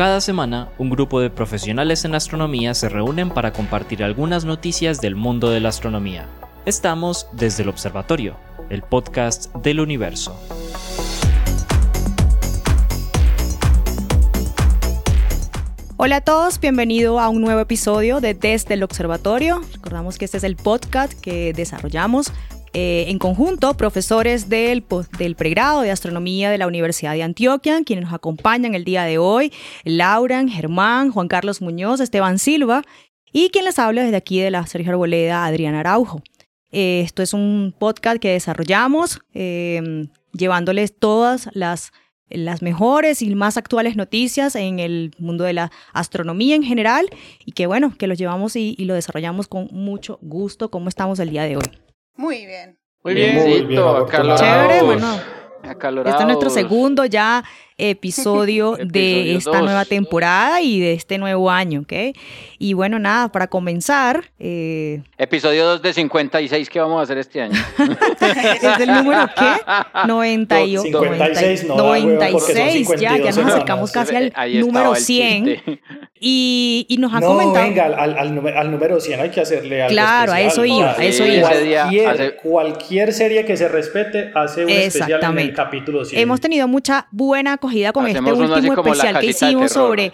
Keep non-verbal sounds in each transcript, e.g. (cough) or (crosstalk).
Cada semana, un grupo de profesionales en astronomía se reúnen para compartir algunas noticias del mundo de la astronomía. Estamos desde el Observatorio, el podcast del universo. Hola a todos, bienvenido a un nuevo episodio de Desde el Observatorio. Recordamos que este es el podcast que desarrollamos eh, en conjunto profesores del, del, pregrado de astronomía de la Universidad de Antioquia, quienes nos acompañan el día de hoy, Lauren, Germán, Juan Carlos Muñoz, Esteban Silva y quien les habla desde aquí de la Sergio Arboleda, Adriana Araujo. Eh, esto es un podcast que desarrollamos eh, llevándoles todas las las mejores y más actuales noticias en el mundo de la astronomía en general y que bueno, que los llevamos y, y lo desarrollamos con mucho gusto como estamos el día de hoy. Muy bien. Muy bien, Muy bien Chévere, bueno. Este es nuestro segundo ya (laughs) episodio de esta nueva temporada y de este nuevo año, ¿ok? Y bueno, nada, para comenzar... Eh... Episodio 2 de 56 que vamos a hacer este año. (laughs) ¿Es el número qué? 98, 56, 96 ya, ya nos acercamos casi al número 100. Y, y, nos ha no, comentado... venga, al, al, número 100 hay que hacerle algo Claro, especial. a eso iba, a eso iba. Cualquier, hace... cualquier serie que se respete hace un especial en el capítulo 100. Hemos tenido mucha buena acogida con Hacemos este último especial que hicimos sobre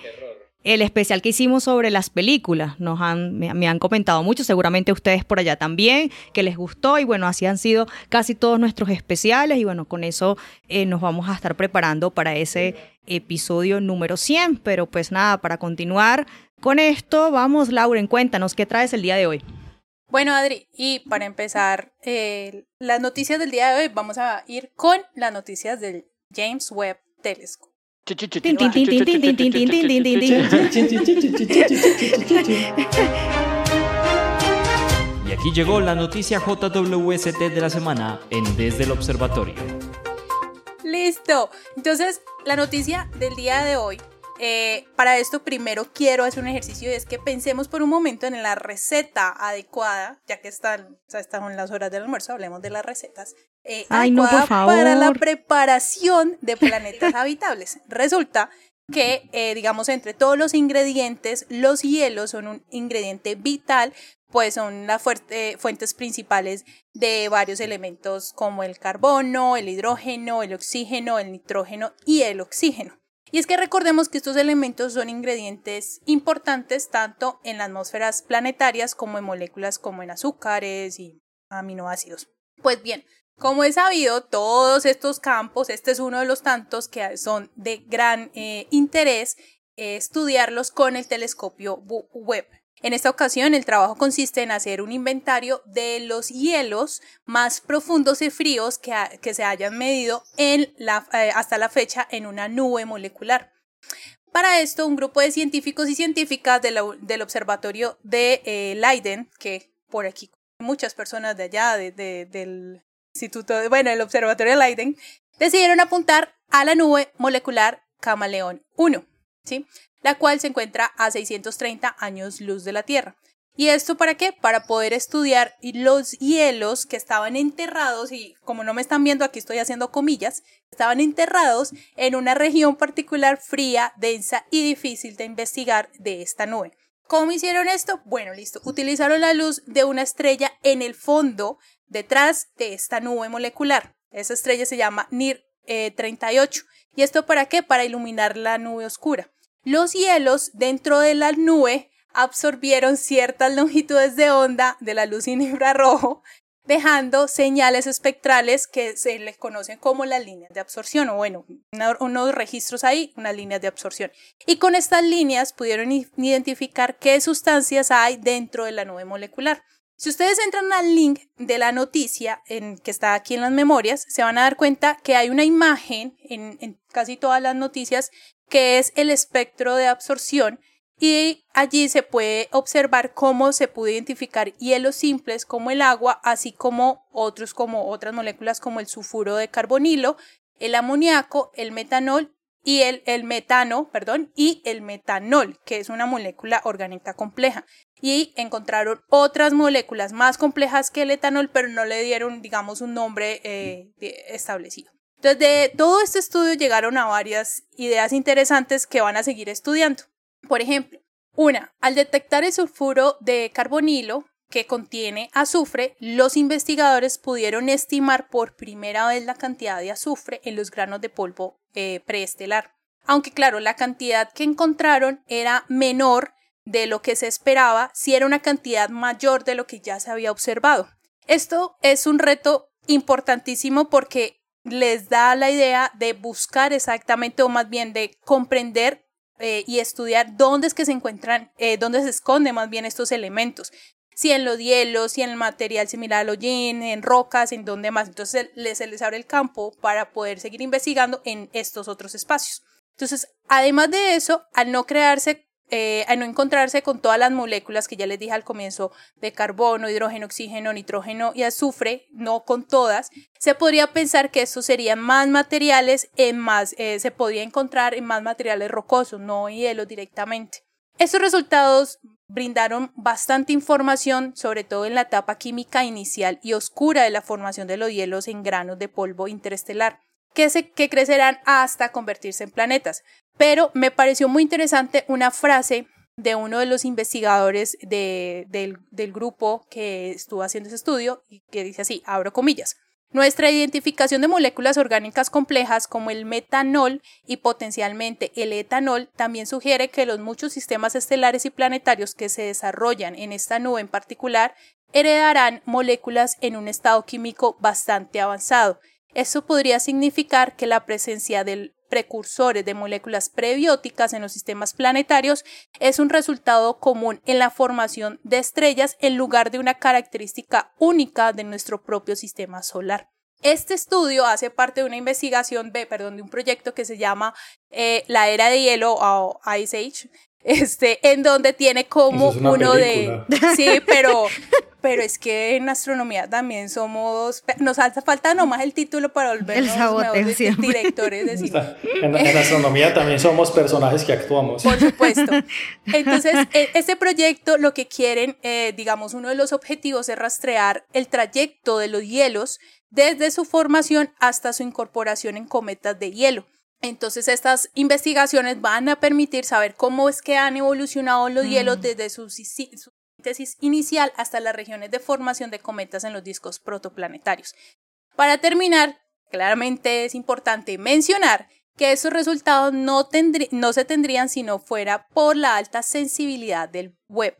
el especial que hicimos sobre las películas. Nos han, me, han comentado mucho, seguramente ustedes por allá también, que les gustó y bueno, así han sido casi todos nuestros especiales y bueno, con eso eh, nos vamos a estar preparando para ese episodio número 100. Pero pues nada, para continuar con esto, vamos Lauren, cuéntanos, ¿qué traes el día de hoy? Bueno, Adri, y para empezar eh, las noticias del día de hoy, vamos a ir con las noticias del James Webb Telescope. Y aquí llegó la noticia JWST de la semana en Desde el Observatorio. Listo. Entonces, la noticia del día de hoy eh, para esto primero quiero hacer un ejercicio y es que pensemos por un momento en la receta adecuada, ya que están, o sea, están las horas del almuerzo, hablemos de las recetas. Eh, Ay, no, por favor. Para la preparación de planetas (laughs) habitables. Resulta que, eh, digamos, entre todos los ingredientes, los hielos son un ingrediente vital, pues son las fuentes principales de varios elementos como el carbono, el hidrógeno, el oxígeno, el nitrógeno y el oxígeno. Y es que recordemos que estos elementos son ingredientes importantes tanto en las atmósferas planetarias como en moléculas como en azúcares y aminoácidos. Pues bien, como es sabido, todos estos campos, este es uno de los tantos que son de gran eh, interés eh, estudiarlos con el telescopio Webb. En esta ocasión, el trabajo consiste en hacer un inventario de los hielos más profundos y fríos que, que se hayan medido eh, hasta la fecha en una nube molecular. Para esto, un grupo de científicos y científicas del observatorio de eh, Leiden, que por aquí muchas personas de allá, de, de, del instituto, de, bueno, el observatorio de Leiden, decidieron apuntar a la nube molecular Camaleón 1. La cual se encuentra a 630 años luz de la Tierra. ¿Y esto para qué? Para poder estudiar los hielos que estaban enterrados, y como no me están viendo aquí estoy haciendo comillas, estaban enterrados en una región particular fría, densa y difícil de investigar de esta nube. ¿Cómo hicieron esto? Bueno, listo. Utilizaron la luz de una estrella en el fondo detrás de esta nube molecular. Esa estrella se llama NIR 38. Eh, ¿Y esto para qué? Para iluminar la nube oscura. Los hielos dentro de la nube absorbieron ciertas longitudes de onda de la luz infrarrojo, dejando señales espectrales que se les conocen como las líneas de absorción, o bueno, unos registros ahí, unas líneas de absorción. Y con estas líneas pudieron identificar qué sustancias hay dentro de la nube molecular. Si ustedes entran al link de la noticia en, que está aquí en las memorias, se van a dar cuenta que hay una imagen en, en casi todas las noticias que es el espectro de absorción y allí se puede observar cómo se puede identificar hielos simples como el agua, así como otros como otras moléculas como el sulfuro de carbonilo, el amoníaco, el metanol y el, el metano, perdón, y el metanol, que es una molécula orgánica compleja. Y encontraron otras moléculas más complejas que el etanol, pero no le dieron, digamos, un nombre eh, establecido. Entonces, de todo este estudio llegaron a varias ideas interesantes que van a seguir estudiando. Por ejemplo, una, al detectar el sulfuro de carbonilo que contiene azufre, los investigadores pudieron estimar por primera vez la cantidad de azufre en los granos de polvo eh, preestelar. Aunque claro, la cantidad que encontraron era menor de lo que se esperaba si era una cantidad mayor de lo que ya se había observado. Esto es un reto importantísimo porque les da la idea de buscar exactamente o más bien de comprender eh, y estudiar dónde es que se encuentran, eh, dónde se esconden más bien estos elementos. Si en los hielos, si en el material similar al hollín, en rocas, en dónde más. Entonces se les abre el campo para poder seguir investigando en estos otros espacios. Entonces, además de eso, al no crearse eh, a no encontrarse con todas las moléculas que ya les dije al comienzo de carbono, hidrógeno, oxígeno, nitrógeno y azufre, no con todas, se podría pensar que estos serían más materiales en más, eh, se podría encontrar en más materiales rocosos, no hielo directamente. Estos resultados brindaron bastante información, sobre todo en la etapa química inicial y oscura de la formación de los hielos en granos de polvo interestelar que, crecerán hasta convertirse en planetas. Pero me pareció muy interesante una frase de uno de los investigadores del, del, grupo que estuvo haciendo ese estudio y que dice así, abro comillas. Nuestra identificación de moléculas orgánicas complejas como el metanol y potencialmente el etanol también sugiere que los muchos sistemas estelares y planetarios que se desarrollan en esta nube en particular heredarán moléculas en un estado químico bastante avanzado eso podría significar que la presencia de precursores de moléculas prebióticas en los sistemas planetarios es un resultado común en la formación de estrellas en lugar de una característica única de nuestro propio sistema solar. Este estudio hace parte de una investigación, de, perdón, de un proyecto que se llama eh, la era de hielo o Ice Age, (laughs) este, en donde tiene como uno de... (laughs) Sí, pero, pero es que en astronomía también somos... Nos hace falta nomás el título para volvernos el directores de cine. En, astronomía también somos personajes que actuamos. Por supuesto. (laughs) Entonces, e, este proyecto lo que quieren, eh, digamos, uno de los objetivos es rastrear el trayecto de los hielos desde su formación hasta su incorporación en cometas de hielo. Entonces estas investigaciones van a permitir saber cómo es que han evolucionado los hielos mm. desde su, síntesis inicial hasta las regiones de formación de cometas en los discos protoplanetarios. Para terminar, claramente es importante mencionar que esos resultados no, no se tendrían si no fuera por la alta sensibilidad del web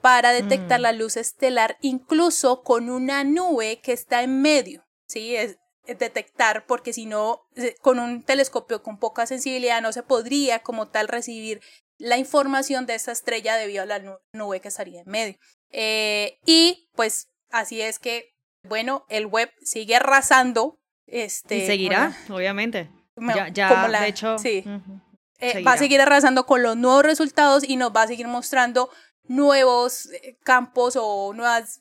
para detectar mm. la luz estelar incluso con una nube que está en medio. Sí, es, detectar, porque si no, eh, con un telescopio con poca sensibilidad no se podría como tal recibir la información de esa estrella debido a la nube que estaría en medio. Eh, y pues así es que, bueno, el web sigue arrasando. Este, y seguirá, obviamente. Ya, ya de hecho. Sí. Eh, va a seguir arrasando con los nuevos resultados y nos va a seguir mostrando nuevos campos o nuevas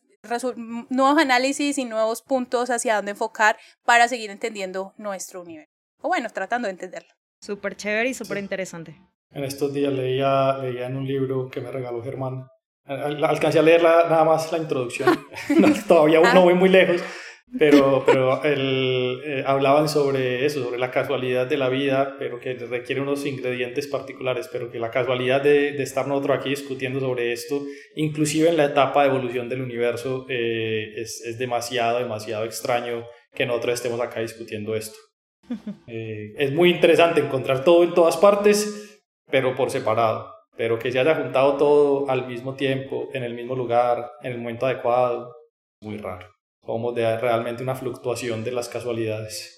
nuevos análisis y nuevos puntos hacia dónde enfocar para seguir entendiendo nuestro universo. O bueno, tratando de entenderlo. Súper chévere y súper interesante. En estos días leía, leía en un libro que me regaló Germán. Alcancé a leer nada más la introducción. (laughs) (laughs) todavía no voy muy lejos, pero, (laughs) pero el, eh, hablaban sobre eso, sobre la casualidad de la vida, pero que requiere unos ingredientes particulares, pero que la casualidad de, de estar nosotros aquí discutiendo sobre esto, inclusive en la etapa de evolución del universo, eh, es, es, demasiado, demasiado extraño que nosotros estemos acá discutiendo esto. Eh, es muy interesante encontrar todo en todas partes, pero por separado, pero que se haya juntado todo al mismo tiempo, en el mismo lugar, en el momento adecuado, muy raro como de realmente una fluctuación de las casualidades.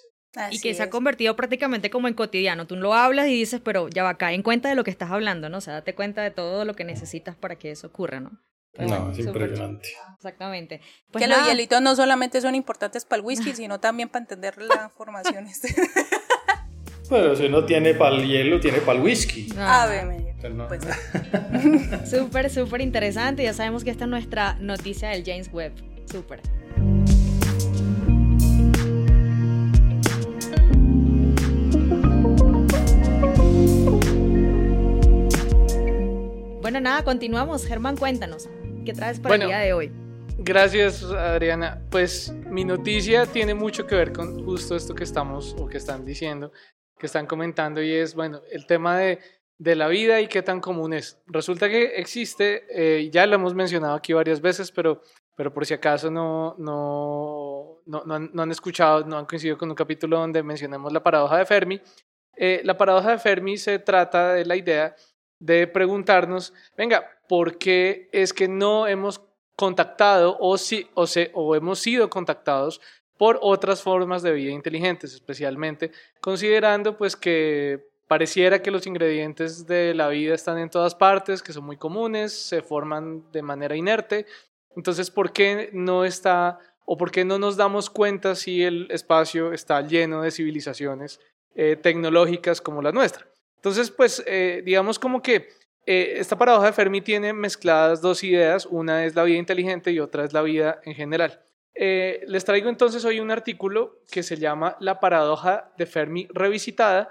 y que se ha convertido prácticamente como en cotidiano. Tú lo hablas y dices, pero ya va, cae en cuenta de lo que estás hablando, ¿no? O sea, date cuenta de todo lo que necesitas para que eso ocurra, ¿no? no, es impresionante. Exactamente. Pues que los hielitos no solamente son importantes para el whisky, sino también para entender la formación. (laughs) Pero si no tiene para el hielo, tiene para el whisky. Ah, pues (laughs) súper, súper interesante. Ya sabemos que esta es nuestra noticia del James Webb. Súper. Bueno, nada, continuamos. Germán, cuéntanos. ¿Qué traes para el día de hoy? Gracias, Adriana. Pues mi noticia tiene mucho que ver con justo esto que estamos o que están diciendo, que están comentando, y es, bueno, el tema de, de la vida y qué tan común es. Resulta que existe, eh, ya lo hemos mencionado aquí varias veces, pero, pero por si acaso no, no, no, no, han, escuchado, no han coincidido con un capítulo donde mencionamos la paradoja de Fermi. Eh, la paradoja de Fermi se trata de la idea de preguntarnos, venga, ¿por qué es que no hemos contactado o, si, o, o hemos sido contactados por otras formas de vida inteligentes, especialmente considerando pues que pareciera que los ingredientes de la vida están en todas partes, que son muy comunes, se forman de manera inerte. Entonces, ¿por qué no está o por qué no nos damos cuenta si el espacio está lleno de civilizaciones eh, tecnológicas como la nuestra? Entonces, pues, eh, digamos como que eh, esta paradoja de Fermi tiene mezcladas dos ideas, una es la vida inteligente y otra es la vida en general. Eh, les traigo entonces hoy un artículo que se llama La paradoja de Fermi revisitada.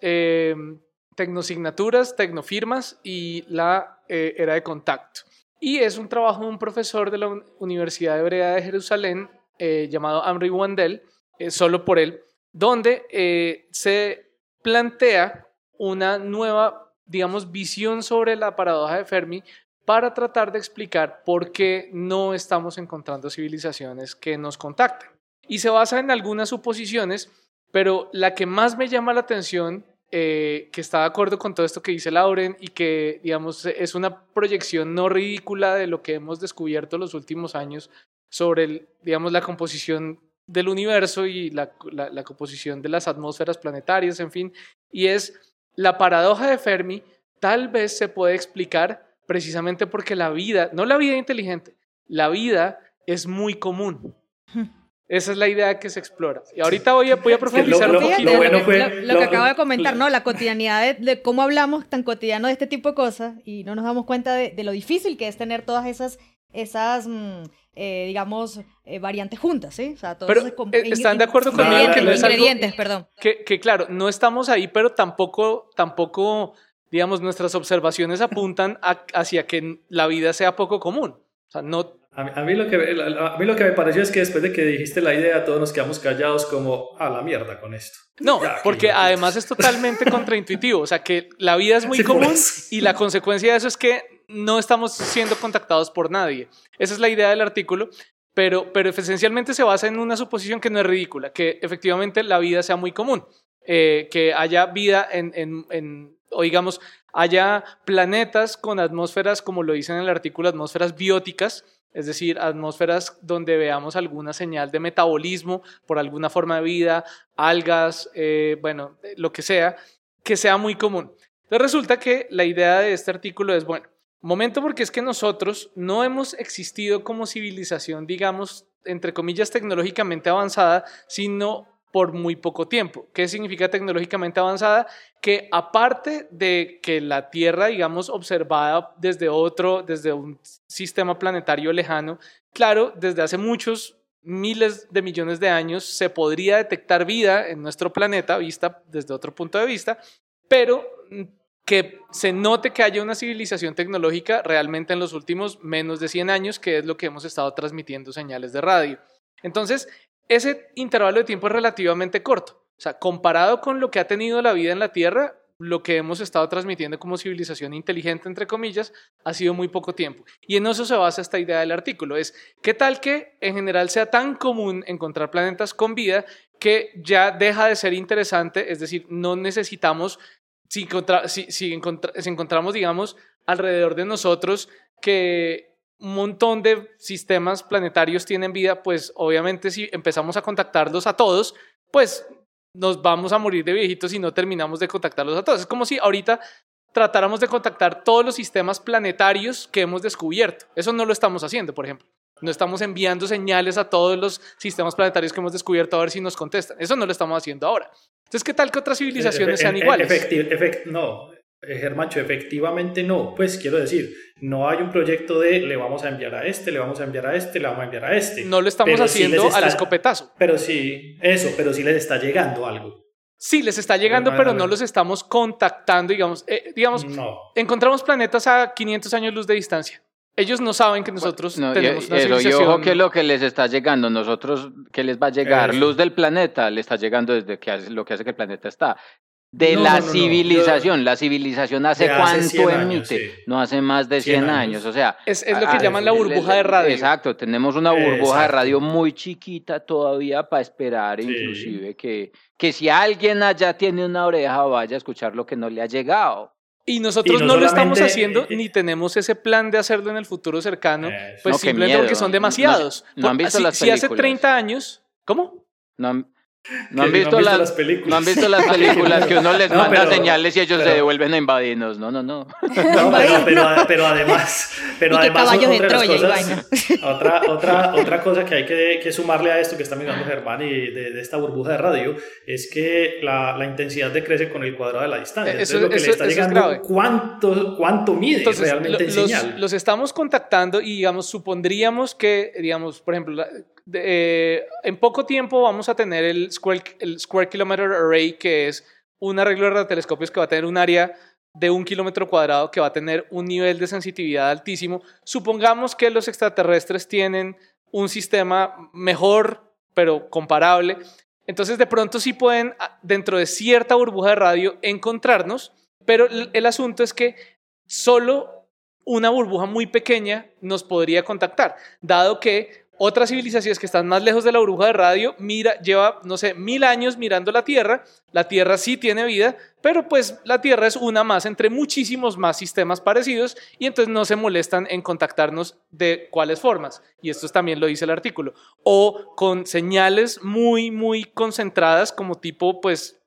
Eh, tecnosignaturas, tecnofirmas y la era de contacto. Y es un trabajo de un profesor de la Universidad Hebrea de Jerusalén llamado Amri Wandel, solo por él, donde se plantea una nueva, digamos, visión sobre la paradoja de Fermi para tratar de explicar por qué no estamos encontrando civilizaciones que nos contacten. Y se basa en algunas suposiciones, pero la que más me llama la atención, eh, que está de acuerdo con todo esto que dice Lauren y que, digamos, es una proyección no ridícula de lo que hemos descubierto los últimos años sobre, digamos, la composición del universo y la, la composición de las atmósferas planetarias, en fin, y es la paradoja de Fermi tal vez se puede explicar precisamente porque la vida, no la vida inteligente, la vida es muy común. Esa es la idea que se explora. Y ahorita voy a, voy a profundizar un poquito. Lo, bueno fue, lo, que acabo de comentar, ¿no? La (laughs) cotidianidad de, cómo hablamos tan cotidiano de este tipo de cosas y no nos damos cuenta de, lo difícil que es tener todas esas, esas mm, eh, digamos, eh, variantes juntas, ¿sí? O sea, todos pero eh, están de acuerdo conmigo que no es ingredientes, perdón. Que, que, claro, no estamos ahí, pero tampoco, tampoco, digamos, nuestras observaciones apuntan hacia que la vida sea poco común. O sea, no... A mí, lo que, a mí lo que me pareció es que después de que dijiste la idea, todos nos quedamos callados como a la mierda con esto. No, porque además es (laughs) totalmente contraintuitivo. O sea, que la vida es muy común y la consecuencia de eso es que no estamos siendo contactados por nadie. Esa es la idea del artículo, pero, pero esencialmente se basa en una suposición que no es ridícula, que efectivamente la vida sea muy común, eh, que haya vida en, en, en, o digamos, haya planetas con atmósferas, como lo dice en el artículo, atmósferas bióticas, es decir, atmósferas donde veamos alguna señal de metabolismo por alguna forma de vida, algas, eh, bueno, lo que sea, que sea muy común. Entonces resulta que la idea de este artículo es, bueno, Momento porque es que nosotros no hemos existido como civilización, digamos, entre comillas, tecnológicamente avanzada, sino por muy poco tiempo. ¿Qué significa tecnológicamente avanzada? Que aparte de que la Tierra, digamos, observada desde otro, desde un sistema planetario lejano, claro, desde hace muchos miles de millones de años se podría detectar vida en nuestro planeta, vista desde otro punto de vista, pero que se note que haya una civilización tecnológica realmente en los últimos menos de 100 años, que es lo que hemos estado transmitiendo señales de radio. Entonces, ese intervalo de tiempo es relativamente corto. O sea, comparado con lo que ha tenido la vida en la Tierra, lo que hemos estado transmitiendo como civilización inteligente, entre comillas, ha sido muy poco tiempo. Y en eso se basa esta idea del artículo. Es, ¿qué tal que en general sea tan común encontrar planetas con vida que ya deja de ser interesante? Es decir, no necesitamos si, si, encontramos, digamos, alrededor de nosotros que un montón de sistemas planetarios tienen vida, pues obviamente si empezamos a contactarlos a todos, pues nos vamos a morir de viejitos y no terminamos de contactarlos a todos. Es como si ahorita tratáramos de contactar todos los sistemas planetarios que hemos descubierto. Eso no lo estamos haciendo, por ejemplo. No estamos enviando señales a todos los sistemas planetarios que hemos descubierto a ver si nos contestan. Eso no lo estamos haciendo ahora. Entonces, ¿qué tal que otras civilizaciones sean iguales? no, eh, Germancho, efectivamente no. Pues quiero decir, no hay un proyecto de le vamos a enviar a este, le vamos a enviar a este, le vamos a enviar a este. No lo estamos haciendo al escopetazo. Pero sí, eso, pero sí les está llegando algo. Sí, les está llegando, pero no los estamos contactando, digamos. Eh, digamos, encontramos planetas a 500 años luz de distancia. Ellos no saben que nosotros No, y- tenemos una y civilización. ojo que lo que les está llegando, nosotros, que les va a llegar? Eso. Luz del planeta, le está llegando desde que hace- lo que hace que el planeta está. De No, la no, no, no, civilización, la civilización hace cuánto 100 años, emite, sí. no hace más de 100, 100 años. años. o sea... Es, es lo que ah, llaman la burbuja de radio. Exacto, tenemos una burbuja de radio muy chiquita todavía para esperar, Sí. inclusive, que, que si alguien allá tiene una oreja vaya a escuchar lo que no le ha llegado. Y nosotros Y no, no lo estamos haciendo eh, ni tenemos ese plan de hacerlo en el futuro cercano, pues No, simplemente miedo. porque son No- demasiados. no han Por- visto si, las si hace películas. 30 años, ¿cómo? No han, Que no han visto, las, las películas. no han visto las (laughs) películas que uno les No, manda pero- señales y ellos se pero- devuelven a invadirnos. No, no, no. No, (laughs) pero, pero, pero además, pero además de otra las Troya y cosas- (laughs) otra, otra, otra cosa que hay que, que sumarle a esto que está mirando Germán y de, de esta burbuja de radio es que la, la intensidad decrece con el cuadrado de la distancia. Eso- Entonces, lo que eso- le está eso es llegando, grave. ¿cuánto, cuánto mide Entonces, realmente lo- los, señal? los estamos contactando y, digamos, supondríamos que, digamos, por ejemplo, la- eh, en poco tiempo vamos a tener el Square, el Square Kilometer Array, que es un arreglo de radiotelescopios que va a tener un área de un kilómetro cuadrado que va a tener un nivel de sensitividad altísimo. Supongamos que los extraterrestres tienen un sistema mejor, pero comparable. Entonces, de pronto sí pueden, ah, dentro de cierta burbuja de radio, encontrarnos, pero el asunto es que solo una burbuja muy pequeña nos podría contactar, dado que otras civilizaciones que están más lejos de la burbuja de radio mira, lleva, no sé, mil años mirando la Tierra. La Tierra sí tiene vida, pero pues la Tierra es una más entre muchísimos más sistemas parecidos y entonces no se molestan en contactarnos de cuáles formas. Y esto también lo dice el artículo. O con señales muy, muy concentradas como tipo, pues,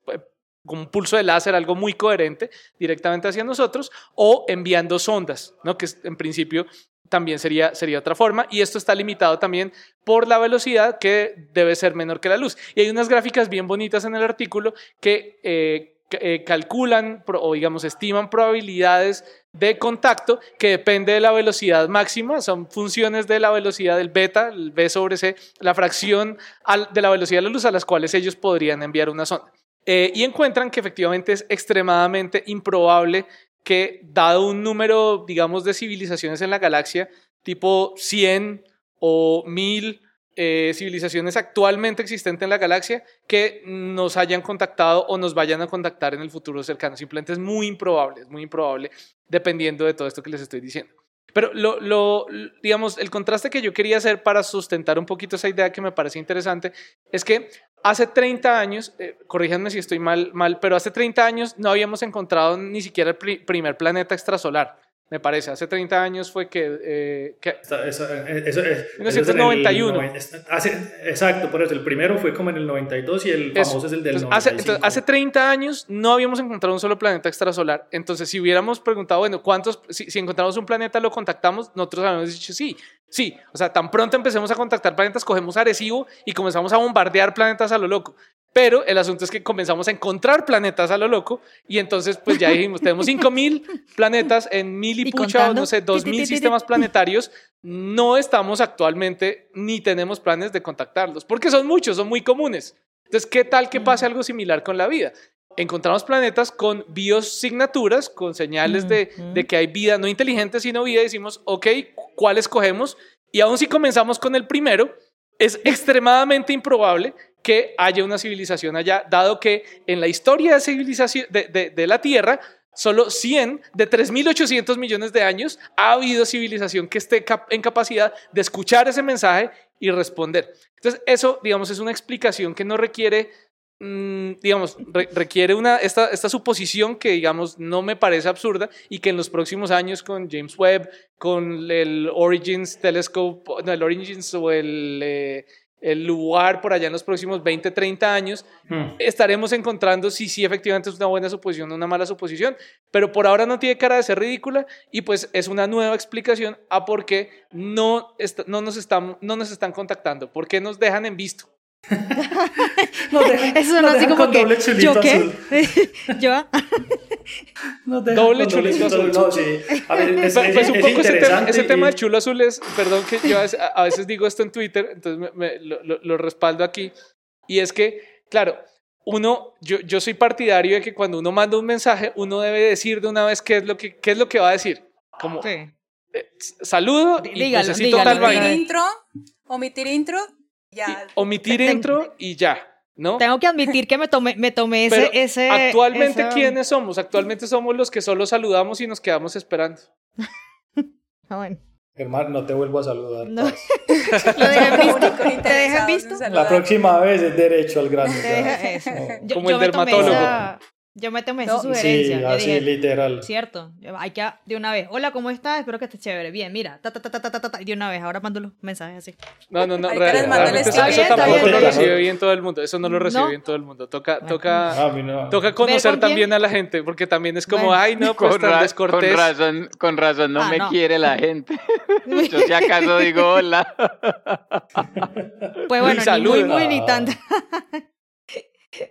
como un pulso de láser, algo muy coherente directamente hacia nosotros, o enviando sondas, ¿no? que en principio también sería, sería otra forma, y esto está limitado también por la velocidad que debe ser menor que la luz. Y hay unas gráficas bien bonitas en el artículo que eh, eh, calculan o digamos estiman probabilidades de contacto que depende de la velocidad máxima, son funciones de la velocidad del beta, el B sobre C, la fracción de la velocidad de la luz a las cuales ellos podrían enviar una sonda. Eh, y encuentran que efectivamente es extremadamente improbable que dado un número, digamos, de civilizaciones en la galaxia, tipo 100 o 1000 eh, civilizaciones actualmente existentes en la galaxia, que nos hayan contactado o nos vayan a contactar en el futuro cercano. Simplemente es muy improbable, es muy improbable, dependiendo de todo esto que les estoy diciendo. Pero lo, lo, digamos, el contraste que yo quería hacer para sustentar un poquito esa idea que me parece interesante es que hace 30 años, eh, corríjanme si estoy mal, mal, pero hace 30 años no habíamos encontrado ni siquiera el pri- primer planeta extrasolar, me parece. Hace 30 años fue que... eh, que eso- eso- eso es en el 1991. noven- es- hace- exacto, por eso el primero fue como en el 92 y el famoso es el del Entonces, hace, 95. entonces, hace 30 años no habíamos encontrado un solo planeta extrasolar. Entonces, si hubiéramos preguntado, bueno, ¿cuántos, si, si encontramos un planeta, lo contactamos? Nosotros habíamos dicho sí, sí. O sea, tan pronto empecemos a contactar planetas, cogemos Arecibo y comenzamos a bombardear planetas a lo loco. Pero el asunto es que comenzamos a encontrar planetas a lo loco y entonces, pues ya dijimos, tenemos 5000 (laughs) planetas en mil y, Y pucha, contando. no sé, Ti, ti, 2000 ti, ti, ti. sistemas planetarios. No estamos actualmente ni tenemos planes de contactarlos porque son muchos, son muy comunes. Entonces, ¿qué tal que pase algo similar con la vida? Encontramos planetas con biosignaturas, con señales de, Ujú. de que hay vida, no inteligente, sino vida, y decimos, ok, ¿cuál escogemos? Y aún si comenzamos con el primero, es (laughs) extremadamente improbable que haya una civilización allá, dado que en la historia de, civilización, de, de- de la Tierra, solo 100 de 3.800 millones de años ha habido civilización que esté cap- en capacidad de escuchar ese mensaje y responder. Entonces, eso, digamos, es una explicación que no requiere, mm, digamos, re- requiere una, esta, esta suposición que, digamos, no me parece absurda y que en los próximos años con James Webb, con el Origins Telescope, no, el Origins o el... eh, el lugar por allá en los próximos 20, 30 años, Hmm. estaremos encontrando si sí efectivamente es una buena suposición o una mala suposición, pero por ahora no tiene cara de ser ridícula y pues es una nueva explicación a por qué no, no, nos, están, no nos están contactando, por qué nos dejan en visto. (laughs) Nos dejan- Eso no así como que. doble chulito ¿Yo qué? azul. (laughs) ¿Yo? (laughs) Doble chulito azul. No, sí. A ver, es, Pues, es- pues un es poco ese tema, ese tema del chulo azul es, perdón que yo a veces, a veces digo esto en Twitter, entonces me- me- lo, lo- lo respaldo aquí, y es que, claro, uno, yo, yo soy partidario de que cuando uno manda un mensaje, uno debe decir de una vez qué es lo que, qué es lo que va a decir. Como, Sí. eh, saludo y Dígalo, necesito dígalo, tal. Omitir intro, omitir intro, ya. Omitir Ten- intro y ya, ¿no? Tengo que admitir que me tomé, me tomé ese, ese. actualmente, ¿quiénes somos? Actualmente somos los que solo saludamos y nos quedamos esperando. (laughs) Ah, bueno. Germán, no te vuelvo a saludar. No. (laughs) Lo dejan (laughs) visto. ¿Te dejan visto? La próxima vez es derecho al grano. Te ya. deja eso. No. Yo, Como yo el me tomé dermatólogo. esa- yo me tomé esa No. sugerencia. Sí, así dije, literal. Cierto, hay que de una vez. Hola, ¿cómo estás? Espero que estés chévere. Bien, mira, ta, ta, ta, ta, ta, ta, de una vez. Ahora mando los mensajes así. No, no, no, real- realmente eso, eso bien, tampoco está lo bien. recibe bien todo el mundo. Eso no lo recibe No. bien todo el mundo. Toca, Bueno. toca, A mí no. toca ¿Ver conocer con también quién? a la gente, porque también es como, Bueno. ay, no, pues Con, tan con razón, con razón no Ah, me no. quiere la gente. (laughs) Yo si acaso digo hola. Pues bueno, ni muy, muy, ni tanto. (laughs)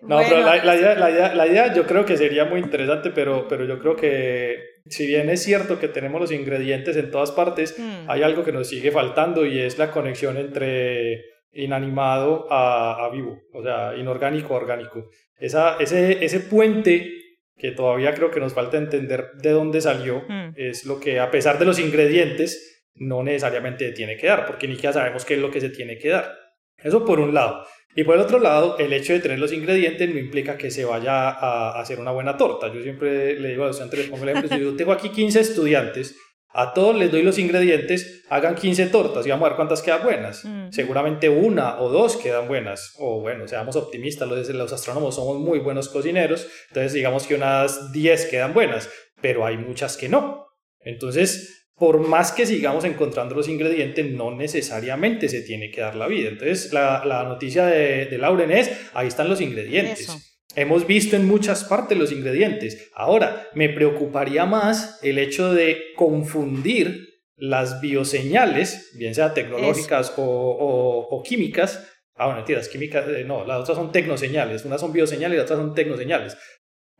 No, Bueno, pero la, la idea, la, idea, la idea yo creo que sería muy interesante, pero, pero yo creo que si bien es cierto que tenemos los ingredientes en todas partes, Mm. hay algo que nos sigue faltando y es la conexión entre inanimado a, a vivo, o sea, inorgánico a orgánico. Esa, ese, ese puente que todavía creo que nos falta entender de dónde salió, Mm. es lo que a pesar de los ingredientes no necesariamente tiene que dar, porque ni siquiera sabemos qué es lo que se tiene que dar. Eso por un lado. Y por el otro lado, el hecho de tener los ingredientes no implica que se vaya a hacer una buena torta. Yo siempre le digo a los estudiantes, les pongo el ejemplo, yo tengo aquí 15 estudiantes, a todos les doy los ingredientes, hagan 15 tortas y vamos a ver cuántas quedan buenas. Mm. Seguramente una o dos quedan buenas. O bueno, seamos optimistas, los, los astrónomos somos muy buenos cocineros, entonces digamos que unas 10 quedan buenas, pero hay muchas que no. Entonces, por más que sigamos encontrando los ingredientes, no necesariamente se tiene que dar la vida. Entonces, la, la noticia de, de Lauren es, ahí están los ingredientes. Eso. Hemos visto en muchas partes los ingredientes. Ahora, me preocuparía más el hecho de confundir las bioseñales, bien sea tecnológicas o, o- o químicas. Ah, bueno, mentiras, químicas, eh, no, las otras son tecnoseñales. Unas son bioseñales y las otras son tecnoseñales.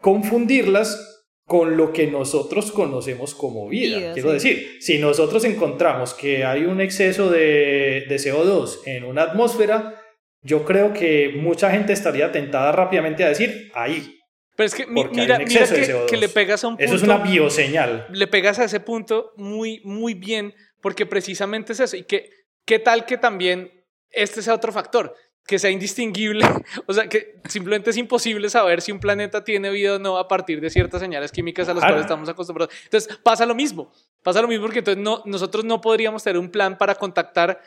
Confundirlas con lo que nosotros conocemos como vida. Vida, Quiero sí. decir, si nosotros encontramos que hay un exceso de, de CO2 en una atmósfera, yo creo que mucha gente estaría tentada rápidamente a decir, ahí, Pero es que mira, mira exceso de que, CO2. que le pegas a un punto. eso es una bioseñal. le pegas a ese punto muy, muy bien, porque precisamente es eso. Y que, ¿qué tal que también este sea otro factor? Que sea indistinguible, (laughs) o sea, que simplemente es imposible saber si un planeta tiene vida o no a partir de ciertas señales químicas a las Claro. cuales estamos acostumbrados. Entonces, pasa lo mismo, pasa lo mismo porque entonces no, nosotros no podríamos tener un plan para contactar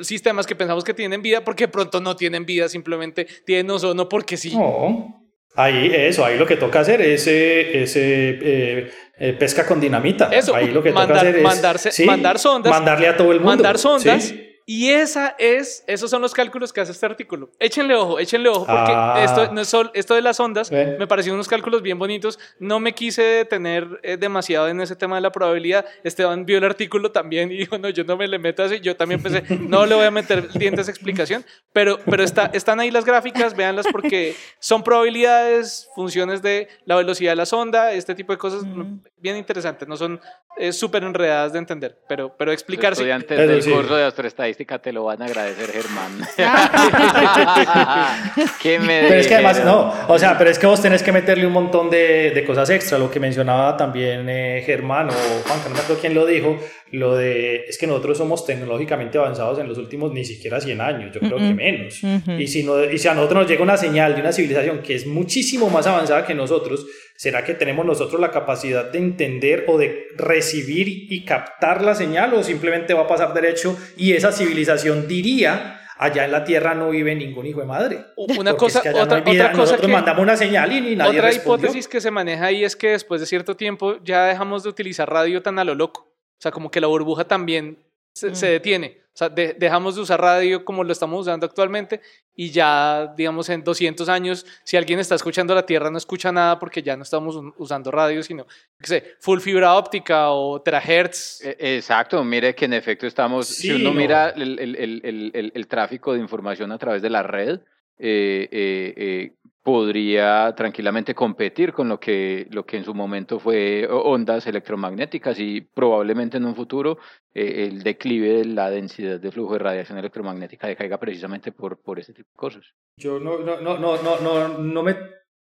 sistemas que pensamos que tienen vida porque de pronto no tienen vida, simplemente tienen ozono porque sí. No. Ahí, eso, ahí lo que toca hacer es eh, es, eh, eh, eh, pesca con dinamita. Eso, ahí lo que mandar- toca hacer es mandarse- sí, mandar sondas, mandarle a todo el mundo. mandar sondas. sí. Y esa es, esos son los cálculos que hace este artículo. Échenle ojo, échenle ojo, porque Ah. esto, no es sol- esto de las ondas Ven. me parecieron unos cálculos bien bonitos. No me quise detener eh, demasiado en ese tema de la probabilidad. Esteban vio el artículo también y dijo, no, yo no me le meto así. Yo también pensé, (laughs) no le voy a meter dientes a explicación, pero, pero está, están ahí las gráficas, véanlas porque son probabilidades, funciones de la velocidad de la sonda, este tipo de cosas Mm. bien interesantes. No son eh, súper enredadas de entender, pero, pero Los explicarse. estudiantes Eso del sí. curso de astroestadística te lo van a agradecer, Germán. (laughs) (laughs) ¿Qué me Pero es que además, no, o sea, pero es que vos tenés que meterle un montón de, de cosas extra, lo que mencionaba también eh, Germán o Juan, que no me acuerdo quién lo dijo, lo de, es que nosotros somos tecnológicamente avanzados en los últimos ni siquiera 100 años, yo creo que menos. Ujú. Y si, no, y si a nosotros nos llega una señal de una civilización que es muchísimo más avanzada que nosotros, ¿será que tenemos nosotros la capacidad de entender o de recibir y captar la señal o simplemente va a pasar derecho y esa civilización diría, allá en la Tierra no vive ningún hijo de madre? Una Porque cosa, es que allá no otra, hay vida. otra cosa Nosotros que, mandamos una señal y ni nadie otra respondió. hipótesis que se maneja ahí es que después de cierto tiempo ya dejamos de utilizar radio tan a lo loco. O sea, como que la burbuja también se, Mm. se detiene. O sea, de- dejamos de usar radio como lo estamos usando actualmente y ya, digamos, en 200 años, si alguien está escuchando la Tierra no escucha nada porque ya no estamos usando radio, sino, qué sé, full fibra óptica o terahertz. Eh, Exacto, mire que en efecto estamos, Sí, si uno no. mira el, el- el- el- el- el tráfico de información a través de la red, eh, eh, eh, podría tranquilamente competir con lo que, lo que en su momento fue ondas electromagnéticas y probablemente en un futuro eh, el declive de la densidad de flujo de radiación electromagnética decaiga precisamente por, por ese tipo de cosas. Yo no, no, no, no, no, no me,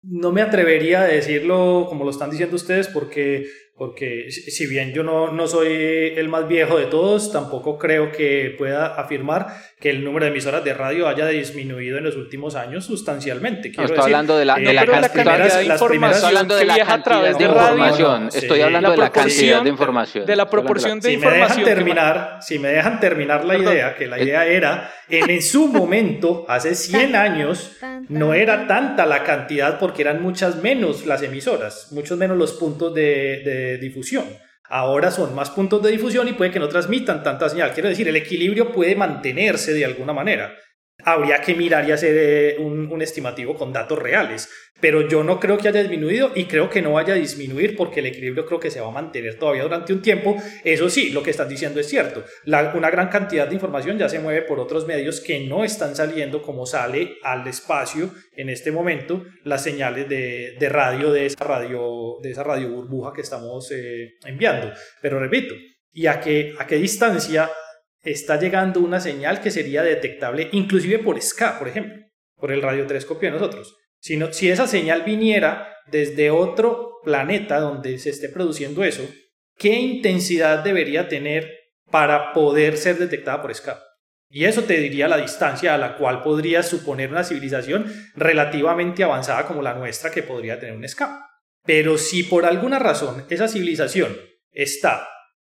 no me atrevería a decirlo como lo están diciendo ustedes porque porque si bien yo no, no soy el más viejo de todos, tampoco creo que pueda afirmar que el número de emisoras de radio haya disminuido en los últimos años sustancialmente. Quiero estoy hablando de la, de la cantidad de información. Estoy hablando de la cantidad de información. Estoy hablando de la cantidad de información. De la proporción de si información. Me dejan terminar, si me dejan terminar la idea, que la idea era, en su momento, hace 100 años, no era tanta la cantidad porque eran muchas menos las emisoras, muchos menos los puntos de difusión. Ahora son más puntos de difusión y puede que no transmitan tanta señal. Quiero decir, el equilibrio puede mantenerse de alguna manera habría que mirar y hacer eh, un, estimativo con datos reales. Pero yo no creo que haya disminuido y creo que no vaya a disminuir porque el equilibrio creo que se va a mantener todavía durante un tiempo. Eso sí, lo que están diciendo es cierto. una gran cantidad de información ya se mueve por otros medios que no están saliendo como sale al espacio en este momento las señales de, radio de esa radio de esa radio burbuja que estamos eh, enviando. Pero repito, ¿y a qué, a qué distancia está llegando una señal que sería detectable inclusive por SCA, por ejemplo, por el radiotelescopio de nosotros. Si, si esa señal viniera desde otro planeta donde se esté produciendo eso, ¿qué intensidad debería tener para poder ser detectada por SCA? Y eso te diría la distancia a la cual podría suponer una civilización relativamente avanzada como la nuestra que podría tener un SCA. Pero si por alguna razón esa civilización está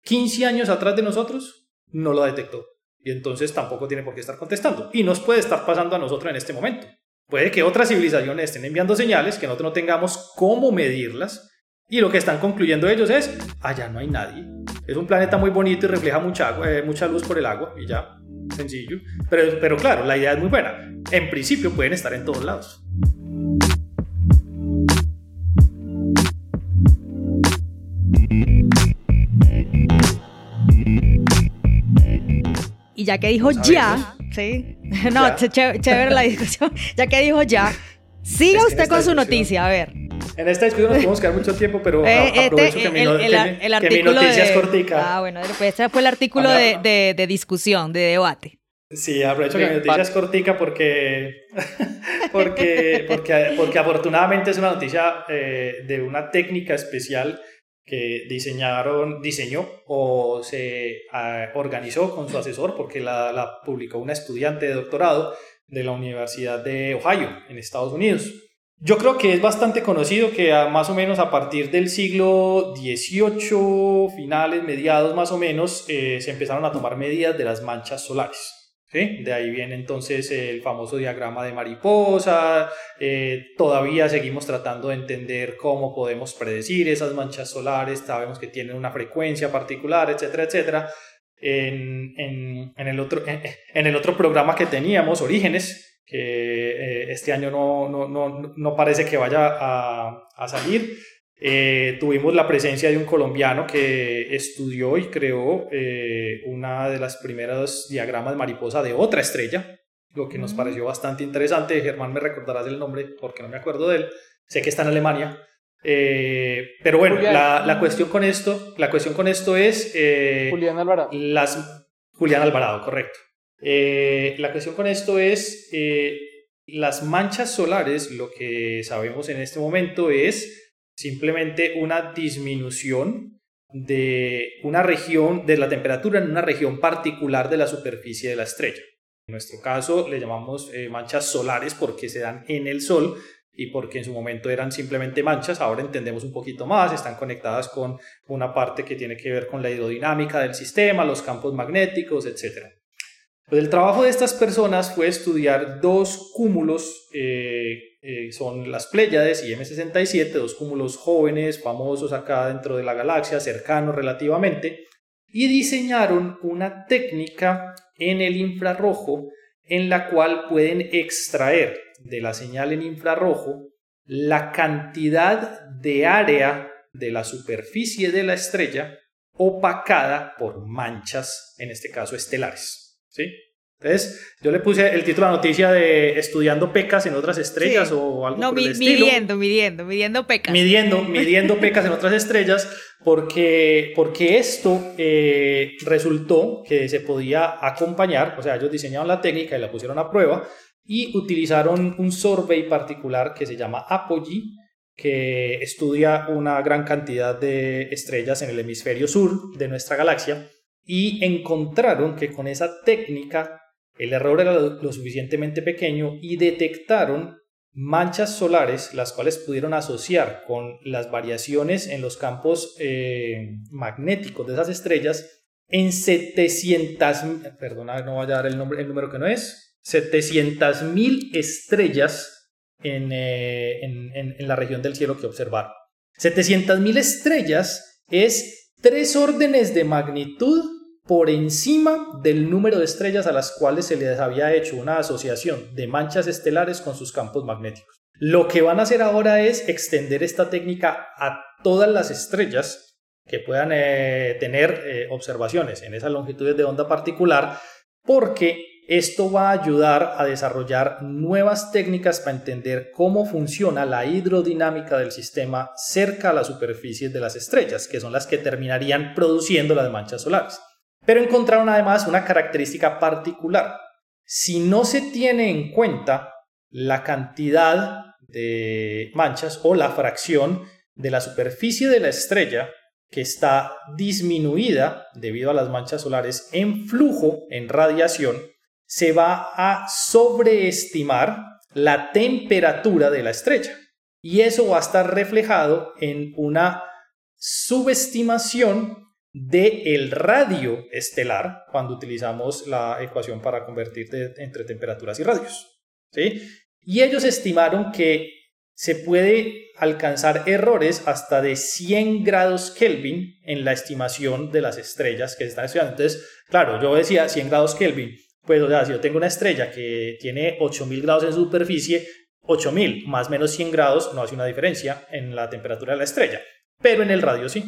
15 años atrás de nosotros, no lo detectó. Y entonces tampoco tiene por qué estar contestando. Y nos puede estar pasando a nosotros en este momento. Puede que otras civilizaciones estén enviando señales que nosotros no tengamos cómo medirlas. Y lo que están concluyendo ellos es, allá no hay nadie. Es un planeta muy bonito y refleja mucha, agua, eh, mucha luz por el agua. Y ya, sencillo. Pero, pero claro, la idea es muy buena. En principio pueden estar en todos lados. Ya que dijo ya, sí, (laughs) no, chévere la discusión, (laughs) ya que dijo ya, siga usted con su noticia, a ver. En esta discusión nos podemos quedar mucho tiempo, pero eh, este, aprovecho que, mi, noticia es cortica. Ah, bueno, pues este fue el artículo de, de, discusión, de debate. Sí, aprovecho que mi noticia es cortica porque, (laughs) porque, porque, porque afortunadamente es una noticia eh, de una técnica especial que diseñaron, diseñó o se ah, organizó con su asesor porque la, publicó una estudiante de doctorado de la Universidad de Ohio en Estados Unidos. Yo creo que es bastante conocido que más o menos a partir del siglo XVIII, finales, mediados más o menos, eh, se empezaron a tomar medidas de las manchas solares. De ahí viene entonces el famoso diagrama de mariposa. Eh, todavía seguimos tratando de entender cómo podemos predecir esas manchas solares. Sabemos que tienen una frecuencia particular, etcétera, etcétera. En, en, el, otro, en, el otro programa que teníamos, Orígenes, que eh, este año no, no, no, no, parece que vaya a, a salir, eh, tuvimos la presencia de un colombiano que estudió y creó eh, una de las primeras diagramas de mariposa de otra estrella, lo que nos mm. pareció bastante interesante. Germán, me recordarás el nombre porque no me acuerdo de él. Sé que está en Alemania. Eh, pero bueno, la, la, cuestión con esto, la cuestión con esto es... Julián Alvarado. Las, Julián Alvarado, correcto. la cuestión con esto es... las manchas solares, lo que sabemos en este momento es simplemente una disminución de una región, de la temperatura en una región particular de la superficie de la estrella. En nuestro caso le llamamos eh, manchas solares porque se dan en el Sol y porque en su momento eran simplemente manchas, ahora entendemos un poquito más, están conectadas con una parte que tiene que ver con la hidrodinámica del sistema, los campos magnéticos, etc. Pues el trabajo de estas personas fue estudiar dos cúmulos eh, eh, son las Pléyades y M67, dos cúmulos jóvenes, famosos acá dentro de la galaxia, cercanos relativamente, y diseñaron una técnica en el infrarrojo en la cual pueden extraer de la señal en infrarrojo la cantidad de área de la superficie de la estrella opacada por manchas, en este caso estelares. ¿sí? Entonces, yo le puse el título de la noticia de estudiando pecas en otras estrellas o algo no, por el estilo. midiendo, midiendo, midiendo pecas. Midiendo, midiendo (laughs) pecas en otras estrellas, porque, porque esto eh, resultó que se podía acompañar, o sea, ellos diseñaron la técnica y la pusieron a prueba y utilizaron un survey particular que se llama Apogee, que estudia una gran cantidad de estrellas en el hemisferio sur de nuestra galaxia y encontraron que con esa técnica el error era lo, suficientemente pequeño y detectaron manchas solares, las cuales pudieron asociar con las variaciones en los campos eh, magnéticos de esas estrellas en 700, perdona, no voy a dar el, nombre, el número que no es, 700 mil estrellas eh, en, en, la región del cielo que observaron. 700 mil estrellas es tres órdenes de magnitud por encima del número de estrellas a las cuales se les había hecho una asociación de manchas estelares con sus campos magnéticos. Lo que van a hacer ahora es extender esta técnica a todas las estrellas que puedan eh, tener eh, observaciones en esas longitudes de onda particular, porque esto va a ayudar a desarrollar nuevas técnicas para entender cómo funciona la hidrodinámica del sistema cerca a las superficies de las estrellas, que son las que terminarían produciendo las manchas solares. Pero encontraron además una característica particular. Si no se tiene en cuenta la cantidad de manchas o la fracción de la superficie de la estrella que está disminuida debido a las manchas solares en flujo, en radiación, se va a sobreestimar la temperatura de la estrella. Y eso va a estar reflejado en una subestimación de el radio estelar cuando utilizamos la ecuación para convertir entre temperaturas y radios. ¿sí? Y ellos estimaron que se puede alcanzar errores hasta de 100 grados Kelvin en la estimación de las estrellas que se están estudiando. Entonces, claro, yo decía 100 grados Kelvin, pues o sea, si yo tengo una estrella que tiene 8000 grados en superficie, 8000 más menos 100 grados no hace una diferencia en la temperatura de la estrella, pero en el radio sí.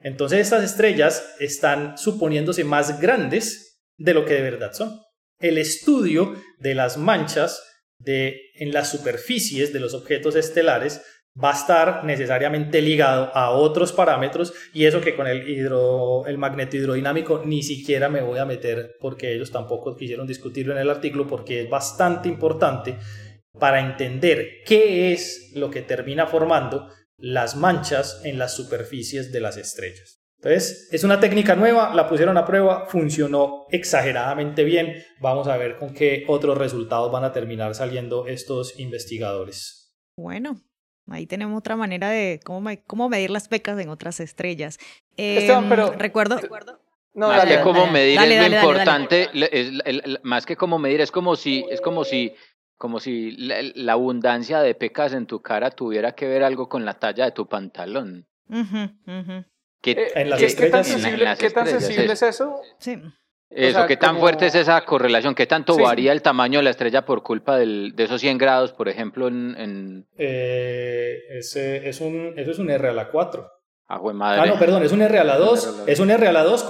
Entonces estas estrellas están suponiéndose más grandes de lo que de verdad son. El estudio de las manchas de, en las superficies de los objetos estelares va a estar necesariamente ligado a otros parámetros y eso que con el, hidro, el magneto hidrodinámico ni siquiera me voy a meter porque ellos tampoco quisieron discutirlo en el artículo porque es bastante importante para entender qué es lo que termina formando las manchas en las superficies de las estrellas. Entonces, es una técnica nueva, la pusieron a prueba, funcionó exageradamente bien. Vamos a ver con qué otros resultados van a terminar saliendo estos investigadores. Bueno, ahí tenemos otra manera de cómo, cómo medir las pecas en otras estrellas. Esteban, pero em, recuerdo... No, más que cómo medir es lo importante, más que cómo medir, es como si, es como si como si la, abundancia de pecas en tu cara tuviera que ver algo con la talla de tu pantalón. ¿Qué, en las estrellas, ¿qué tan sensible es eso? Sí. Eso, ¿qué tan fuerte es esa correlación? ¿Qué tanto varía el tamaño de la estrella por culpa del, de esos 100 grados, por ejemplo, en...? Eh, ese, es un, eso es un R a la 4. Ah, madre. Ah, no, perdón, es un R a la 2. Es un R a la 2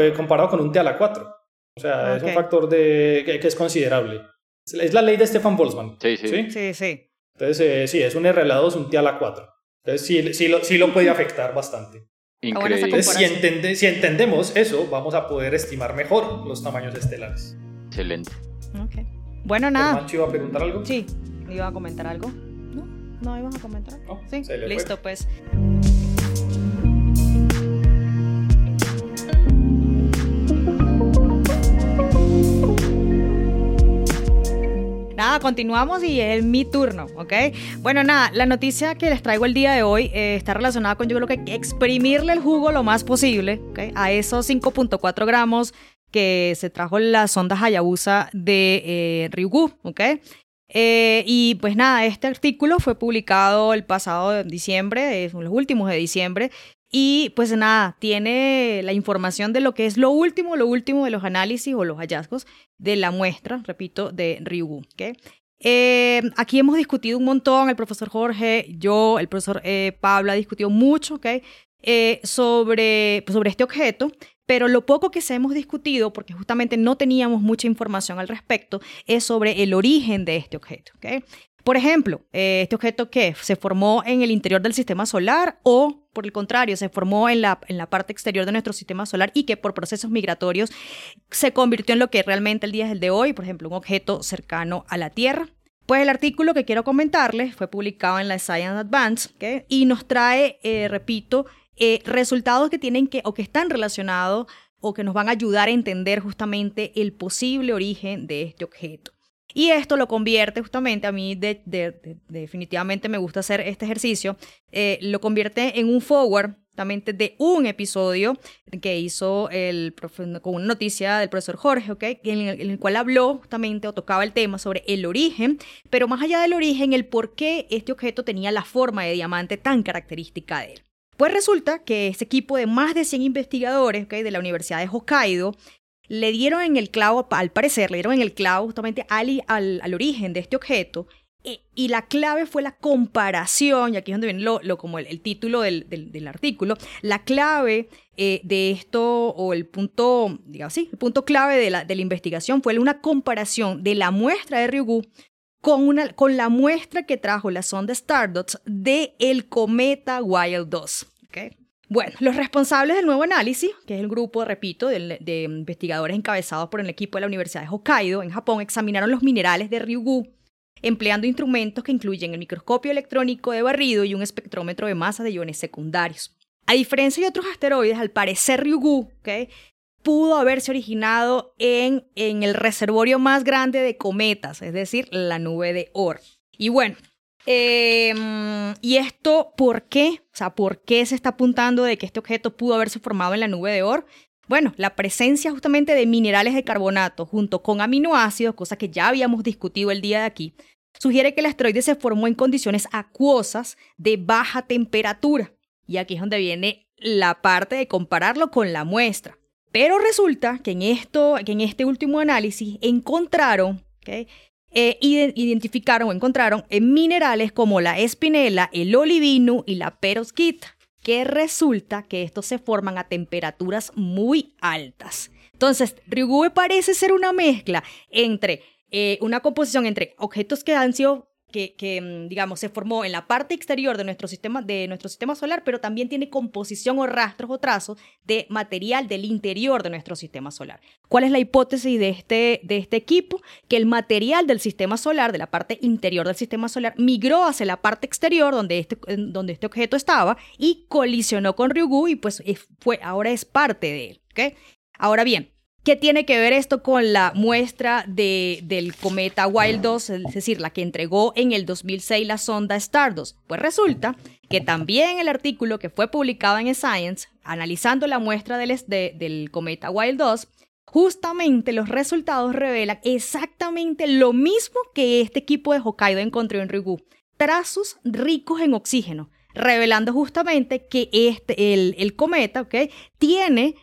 eh, comparado con un T a la 4. O sea, es un factor de, que es considerable. Es la ley de Stefan Boltzmann. Sí, sí. Sí, sí. Entonces, eh, sí, es un R a la 2, un T a la 4. Entonces, sí, sí, lo, sí lo puede afectar bastante. Increíble. si, si, entendemos eso, vamos a poder estimar mejor los tamaños estelares. Excelente. Okay. Bueno, nada. ¿Mancho iba a preguntar algo? Sí, iba a comentar algo. No, no ibas a comentar. No, sí, listo, pues. Nada, continuamos y es mi turno, ¿ok? Bueno, nada, la noticia que les traigo el día de hoy eh, está relacionada con yo creo que exprimirle el jugo lo más posible, ¿ok? A esos 5.4 gramos que se trajo la sonda Hayabusa de eh, Ryugu, ¿ok? Eh, y pues nada, este artículo fue publicado el pasado diciembre, es los últimos de diciembre, y pues nada, tiene la información de lo que es lo último, lo último de los análisis o los hallazgos de la muestra, repito, de Ryugu. Eh, aquí hemos discutido un montón, el profesor Jorge, yo, el profesor eh, Pablo ha discutido mucho eh, sobre, sobre este objeto, pero lo poco que se hemos discutido, porque justamente no teníamos mucha información al respecto, es sobre el origen de este objeto. Por ejemplo, este objeto que se formó en el interior del sistema solar o, por el contrario, se formó en la, en la parte exterior de nuestro sistema solar y que por procesos migratorios se convirtió en lo que realmente el día es el de hoy, por ejemplo, un objeto cercano a la Tierra. Pues el artículo que quiero comentarles fue publicado en la Science Advance y nos trae, eh, repito, eh, resultados que tienen que o que están relacionados o que nos van a ayudar a entender justamente el posible origen de este objeto. Y esto lo convierte justamente, a mí definitivamente me gusta hacer este ejercicio, eh, lo convierte en un forward justamente de un episodio que hizo el con una noticia del profesor Jorge, el, en el cual habló justamente o tocaba el tema sobre el origen, pero más allá del origen, el por qué este objeto tenía la forma de diamante tan característica de él. Pues resulta que ese equipo de más de 100 investigadores ¿okay? de la Universidad de Hokkaido le dieron en el clavo, al parecer, le dieron en el clavo justamente al, al, origen de este objeto. Y, la clave fue la comparación, y aquí es donde viene lo, como el, título del, del, artículo, la clave eh, de esto, o el punto, digamos así, el punto clave de la, de la investigación fue una comparación de la muestra de Ryugu con, una, con la muestra que trajo la sonda Stardust de el cometa Wild 2. Bueno, los responsables del nuevo análisis, que es el grupo, repito, de, investigadores encabezados por el equipo de la Universidad de Hokkaido en Japón, examinaron los minerales de Ryugu empleando instrumentos que incluyen el microscopio electrónico de barrido y un espectrómetro de masa de iones secundarios. A diferencia de otros asteroides, al parecer Ryugu pudo haberse originado en, en el reservorio más grande de cometas, es decir, la nube de Oort. Y bueno, Em, ¿Y esto por qué? O sea, ¿por qué se está apuntando de que este objeto pudo haberse formado en la nube de Oort? Bueno, la presencia justamente de minerales de carbonato junto con aminoácidos, cosa que ya habíamos discutido el día de aquí, sugiere que el asteroide se formó en condiciones acuosas de baja temperatura. Y aquí es donde viene la parte de compararlo con la muestra. Pero resulta que en, esto, que en este último análisis encontraron ¿okay? Eh, identificaron o encontraron en minerales como la espinela, el olivino y la perovskita, que resulta que estos se forman a temperaturas muy altas. Entonces, Ryugu parece ser una mezcla entre eh, una composición entre objetos que han sido que, mm, digamos, se formó en la parte exterior de nuestro, sistema, de nuestro sistema solar, pero también tiene composición o rastros o trazos de material del interior de nuestro sistema solar. ¿Cuál es la hipótesis de este, de este equipo? Que el material del sistema solar, de la parte interior del sistema solar, migró hacia la parte exterior donde este, donde este objeto estaba y colisionó con Ryugu y pues fue, ahora es parte de él. Ahora bien, ¿Qué tiene que ver esto con la muestra de, del cometa Wild 2, es decir, la que entregó en el 2006 la sonda Stardust? Pues resulta que también el artículo que fue publicado en Science, analizando la muestra del, del cometa Wild 2, justamente los resultados revelan exactamente lo mismo que este equipo de Hokkaido encontró en Ryugu. Trazos ricos en oxígeno, revelando justamente que este, el, el cometa ¿okay? tiene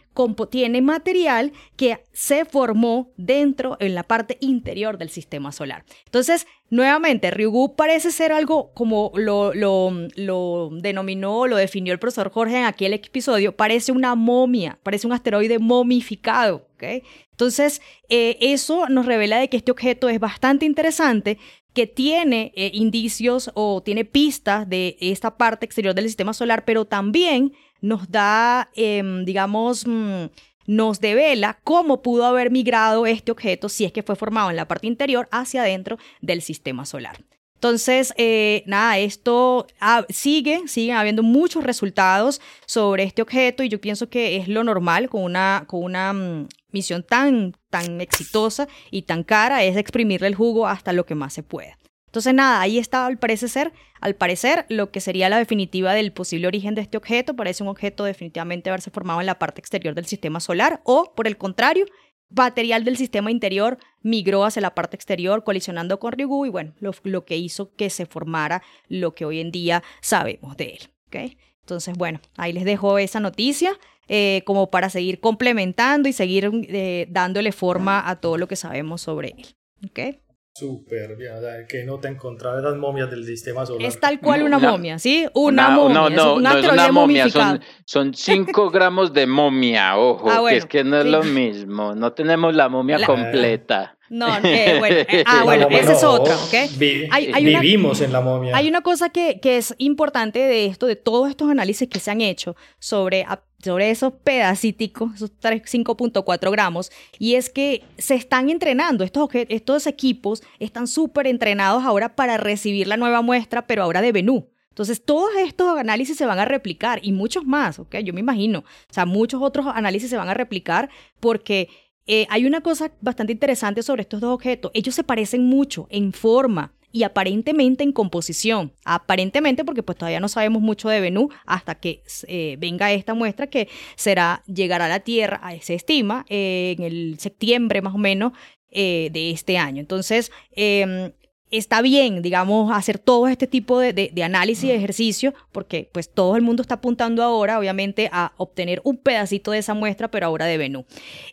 tiene material que se formó dentro, en la parte interior del sistema solar. Entonces, nuevamente, Ryugu parece ser algo como lo, lo, lo denominó, lo definió el profesor Jorge en aquel episodio, parece una momia, parece un asteroide momificado. ¿okay? Entonces, eh, eso nos revela de que este objeto es bastante interesante que tiene eh, indicios o tiene pistas de esta parte exterior del sistema solar, pero también nos da, em, digamos, mm, nos devela cómo pudo haber migrado este objeto si es que fue formado en la parte interior hacia adentro del sistema solar. Entonces, eh, nada, esto ah, sigue, siguen habiendo muchos resultados sobre este objeto y yo pienso que es lo normal con una, con una mm, misión tan, tan exitosa y tan cara, es exprimirle el jugo hasta lo que más se pueda. Entonces, nada, ahí está al parecer, al parecer, lo que sería la definitiva del posible origen de este objeto. Parece un objeto definitivamente haberse formado en la parte exterior del sistema solar o, por el contrario, material del sistema interior migró hacia la parte exterior colisionando con Ryugu y bueno, lo, que hizo que se formara lo que hoy en día sabemos de él. ¿okay? Entonces, bueno, ahí les dejo esa noticia eh, como para seguir complementando y seguir eh, dándole forma a todo lo que sabemos sobre él. ¿okay? Súper bien, o sea, que no te encontrabas las momias del sistema solar. Es tal cual una, momia, ¿sí? Una, momia. No, no, es no es una momia, son, son 5 (laughs) gramos de momia, ojo, ah, que es que no es lo mismo, no tenemos la momia completa. No, eh, bueno, eh, ah, bueno, ese es otro, ¿ok? Vi, hay, hay vivimos en la momia. Hay una cosa que, que, es importante de esto, de todos estos análisis que se han hecho sobre, sobre esos pedacíticos, esos 5.4 gramos, y es que se están entrenando, estos, estos equipos están súper entrenados ahora para recibir la nueva muestra, pero ahora de Benú. Entonces, todos estos análisis se van a replicar y muchos más, ¿ok? Yo me imagino. O sea, muchos otros análisis se van a replicar porque eh, hay una cosa bastante interesante sobre estos dos objetos. Ellos se parecen mucho en forma y aparentemente en composición. Aparentemente porque pues todavía no sabemos mucho de Venus hasta que eh, venga esta muestra que será llegar a la Tierra, se estima, eh, en el septiembre más o menos de este año. Entonces, em, está bien, digamos, hacer todo este tipo de, de, análisis y ejercicio, porque pues todo el mundo está apuntando ahora, obviamente, a obtener un pedacito de esa muestra, pero ahora de Venus.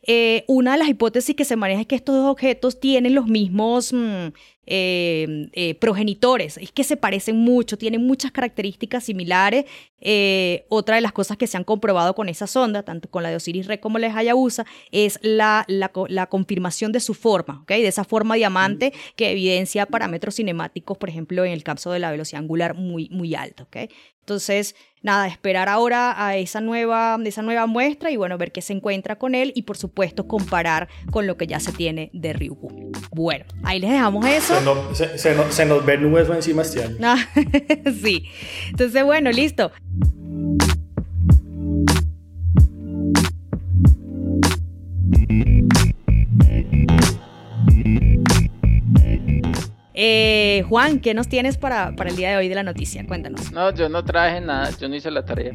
Eh, una de las hipótesis que se maneja es que estos dos objetos tienen los mismos... Mm, eh, eh, progenitores. Es que se parecen mucho, tienen muchas características similares. Eh, otra de las cosas que se han comprobado con esa sonda, tanto con la de Osiris Rex como la de Hayabusa, es la, la, confirmación de su forma, ¿okay? de esa forma diamante que evidencia parámetros cinemáticos, por ejemplo, en el caso de la velocidad angular muy, muy alta. ¿okay? Entonces, nada, esperar ahora a esa nueva, esa nueva muestra y bueno, ver qué se encuentra con él y por supuesto comparar con lo que ya se tiene de Ryugu. Bueno, ahí les dejamos eso. Se, nos, ve nubes encima este año. Ah, (laughs) sí. Entonces, bueno, listo. Eh, Juan, ¿qué nos tienes para, para, el día de hoy de la noticia? Cuéntanos. No, yo no traje nada, yo no hice la tarea.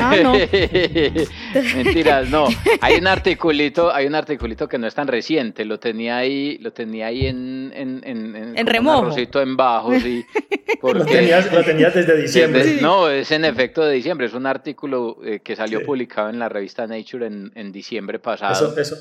Ah, no. (laughs) Mentiras, no. Hay un articulito, hay un articulito que no es tan reciente, lo tenía ahí, lo tenía ahí en en, en, en remojo. en bajo, sí. (laughs) lo, tenías, lo tenías desde diciembre. No, es en efecto de diciembre, es un artículo eh, que salió publicado en la revista Nature en, en diciembre pasado. Eso, eso,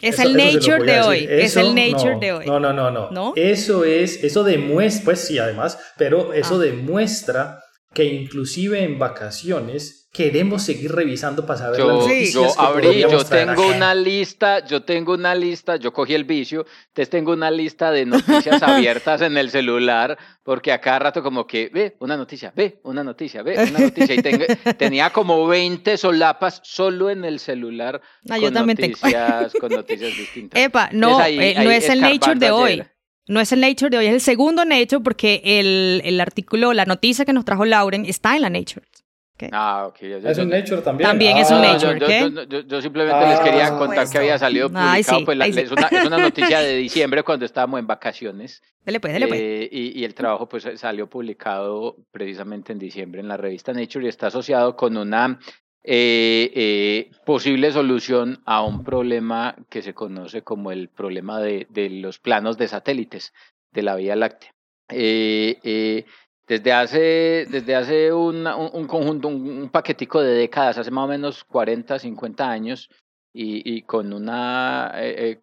es el nature de hoy. es el nature de hoy. No, no, no, no, Eso es, eso demuestra, pues sí, además, pero eso ah. demuestra que inclusive en vacaciones queremos seguir revisando para saber yo, las Yo abrí, yo tengo una lista, yo tengo una lista, yo cogí el vicio, entonces tengo una lista de noticias (laughs) abiertas en el celular, porque a cada rato como que, ve, una noticia, ve, una noticia, ve, una noticia, y (laughs) tenía como 20 solapas solo en el celular ah, con, noticias, con (laughs) noticias distintas. Epa, no, eh, no es el nature de hoy. No es el Nature de hoy, es el segundo Nature porque el, el artículo, la noticia que nos trajo Lauren está en la Nature. Ah, ok. es un Nature también. También es un Nature. Yo, simplemente les quería ah, contar que había salido publicado. pues, es, una, es, una, noticia de (laughs) diciembre cuando estábamos en vacaciones. Dele pues, dele pues. Eh, y, y, el trabajo pues salió publicado precisamente en diciembre en la revista Nature y está asociado con una eh, eh, posible solución a un problema que se conoce como el problema de, de los planos de satélites de la Vía Láctea. Eh, eh desde hace, desde hace un, un, conjunto, un, paquetico de décadas, hace más o menos 40, 50 años, y, y con una, eh,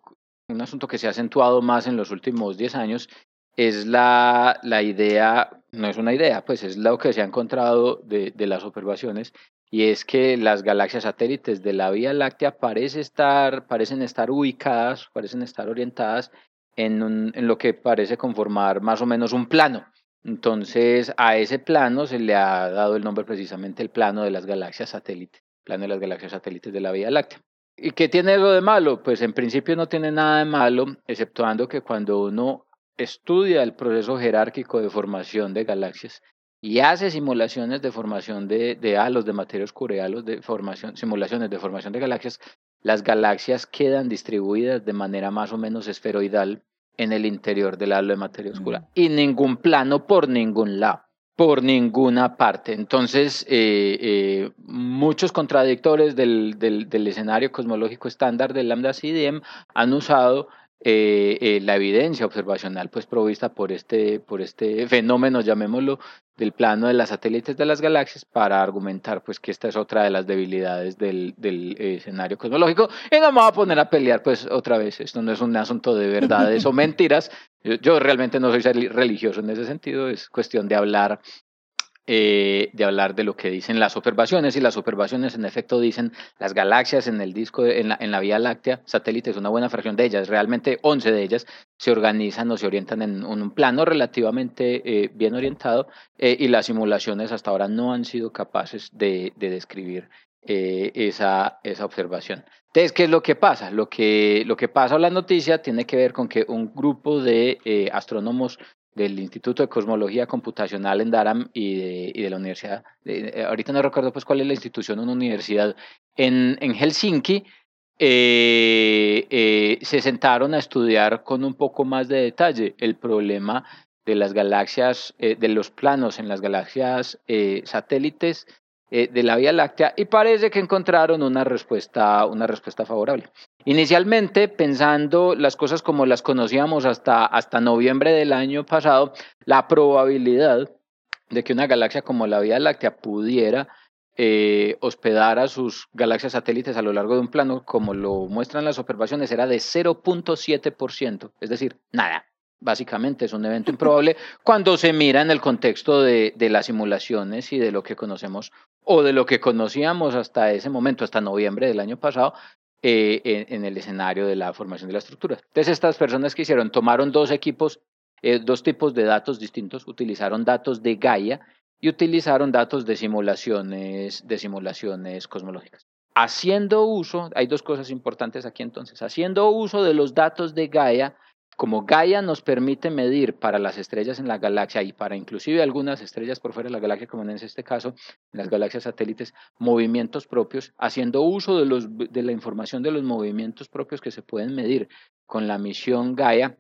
un asunto que se ha acentuado más en los últimos 10 años, es la, la idea, no es una idea, pues es lo que se ha encontrado de, de las observaciones, y es que las galaxias satélites de la Vía Láctea estar, parecen estar ubicadas, parecen estar orientadas en, un, lo que parece conformar más o menos un plano. Entonces, a ese plano se le ha dado el nombre precisamente el plano de las galaxias satélites, plano de las galaxias satélites de la Vía Láctea. ¿Y qué tiene lo de malo? Pues en principio no tiene nada de malo, exceptuando que cuando uno estudia el proceso jerárquico de formación de galaxias, y hace simulaciones de formación de, de halos, de materia oscura, de formación, simulaciones de formación de galaxias, las galaxias quedan distribuidas de manera más o menos esferoidal en el interior del halo de materia oscura mm. y ningún plano por ningún lado, por ninguna parte. Entonces, eh, eh, muchos contradictores del, del, del, escenario cosmológico estándar del lambda CDM han usado eh, eh, la evidencia observacional pues provista por este, por este (laughs) fenómeno, llamémoslo, del plano de las satélites de las galaxias para argumentar pues que esta es otra de las debilidades del, del escenario cosmológico. Y no me voy a poner a pelear pues otra vez, esto no es un asunto de verdades o (laughs) mentiras, yo, yo realmente no soy religioso en ese sentido, es cuestión de hablar eh, de hablar de lo que dicen las observaciones y las observaciones en efecto dicen las galaxias en el disco, en la, en la Vía Láctea, satélites, una buena fracción de ellas, realmente 11 de ellas se organizan o se orientan en, un plano relativamente eh, bien orientado eh, y las simulaciones hasta ahora no han sido capaces de, de describir esa, esa observación. Entonces, ¿qué es lo que pasa? Lo que, lo que pasa en la noticia tiene que ver con que un grupo de astrónomos del Instituto de Cosmología Computacional en Durham y de, de la universidad, eh, ahorita no recuerdo pues cuál es la institución, una universidad en, en Helsinki, eh, eh, se sentaron a estudiar con un poco más de detalle el problema de las galaxias, de los planos en las galaxias satélites de la Vía Láctea y parece que encontraron una respuesta, una respuesta favorable. Inicialmente, pensando las cosas como las conocíamos hasta, hasta noviembre del año pasado, la probabilidad de que una galaxia como la Vía Láctea pudiera eh, hospedar a sus galaxias satélites a lo largo de un plano, como lo muestran las observaciones, era de 0.7%, es decir, nada. Básicamente es un evento improbable (laughs) cuando se mira en el contexto de, de las simulaciones y de lo que conocemos o de lo que conocíamos hasta ese momento, hasta noviembre del año pasado, eh, en, el escenario de la formación de la estructura. Entonces, estas personas que hicieron, tomaron dos equipos, eh, dos tipos de datos distintos, utilizaron datos de Gaia y utilizaron datos de simulaciones, de simulaciones cosmológicas. Haciendo uso, hay dos cosas importantes aquí entonces, haciendo uso de los datos de Gaia, como Gaia nos permite medir para las estrellas en la galaxia y para inclusive algunas estrellas por fuera de la galaxia, como en este caso, en las galaxias satélites, movimientos propios, haciendo uso de, los, de la información de los movimientos propios que se pueden medir con la misión Gaia,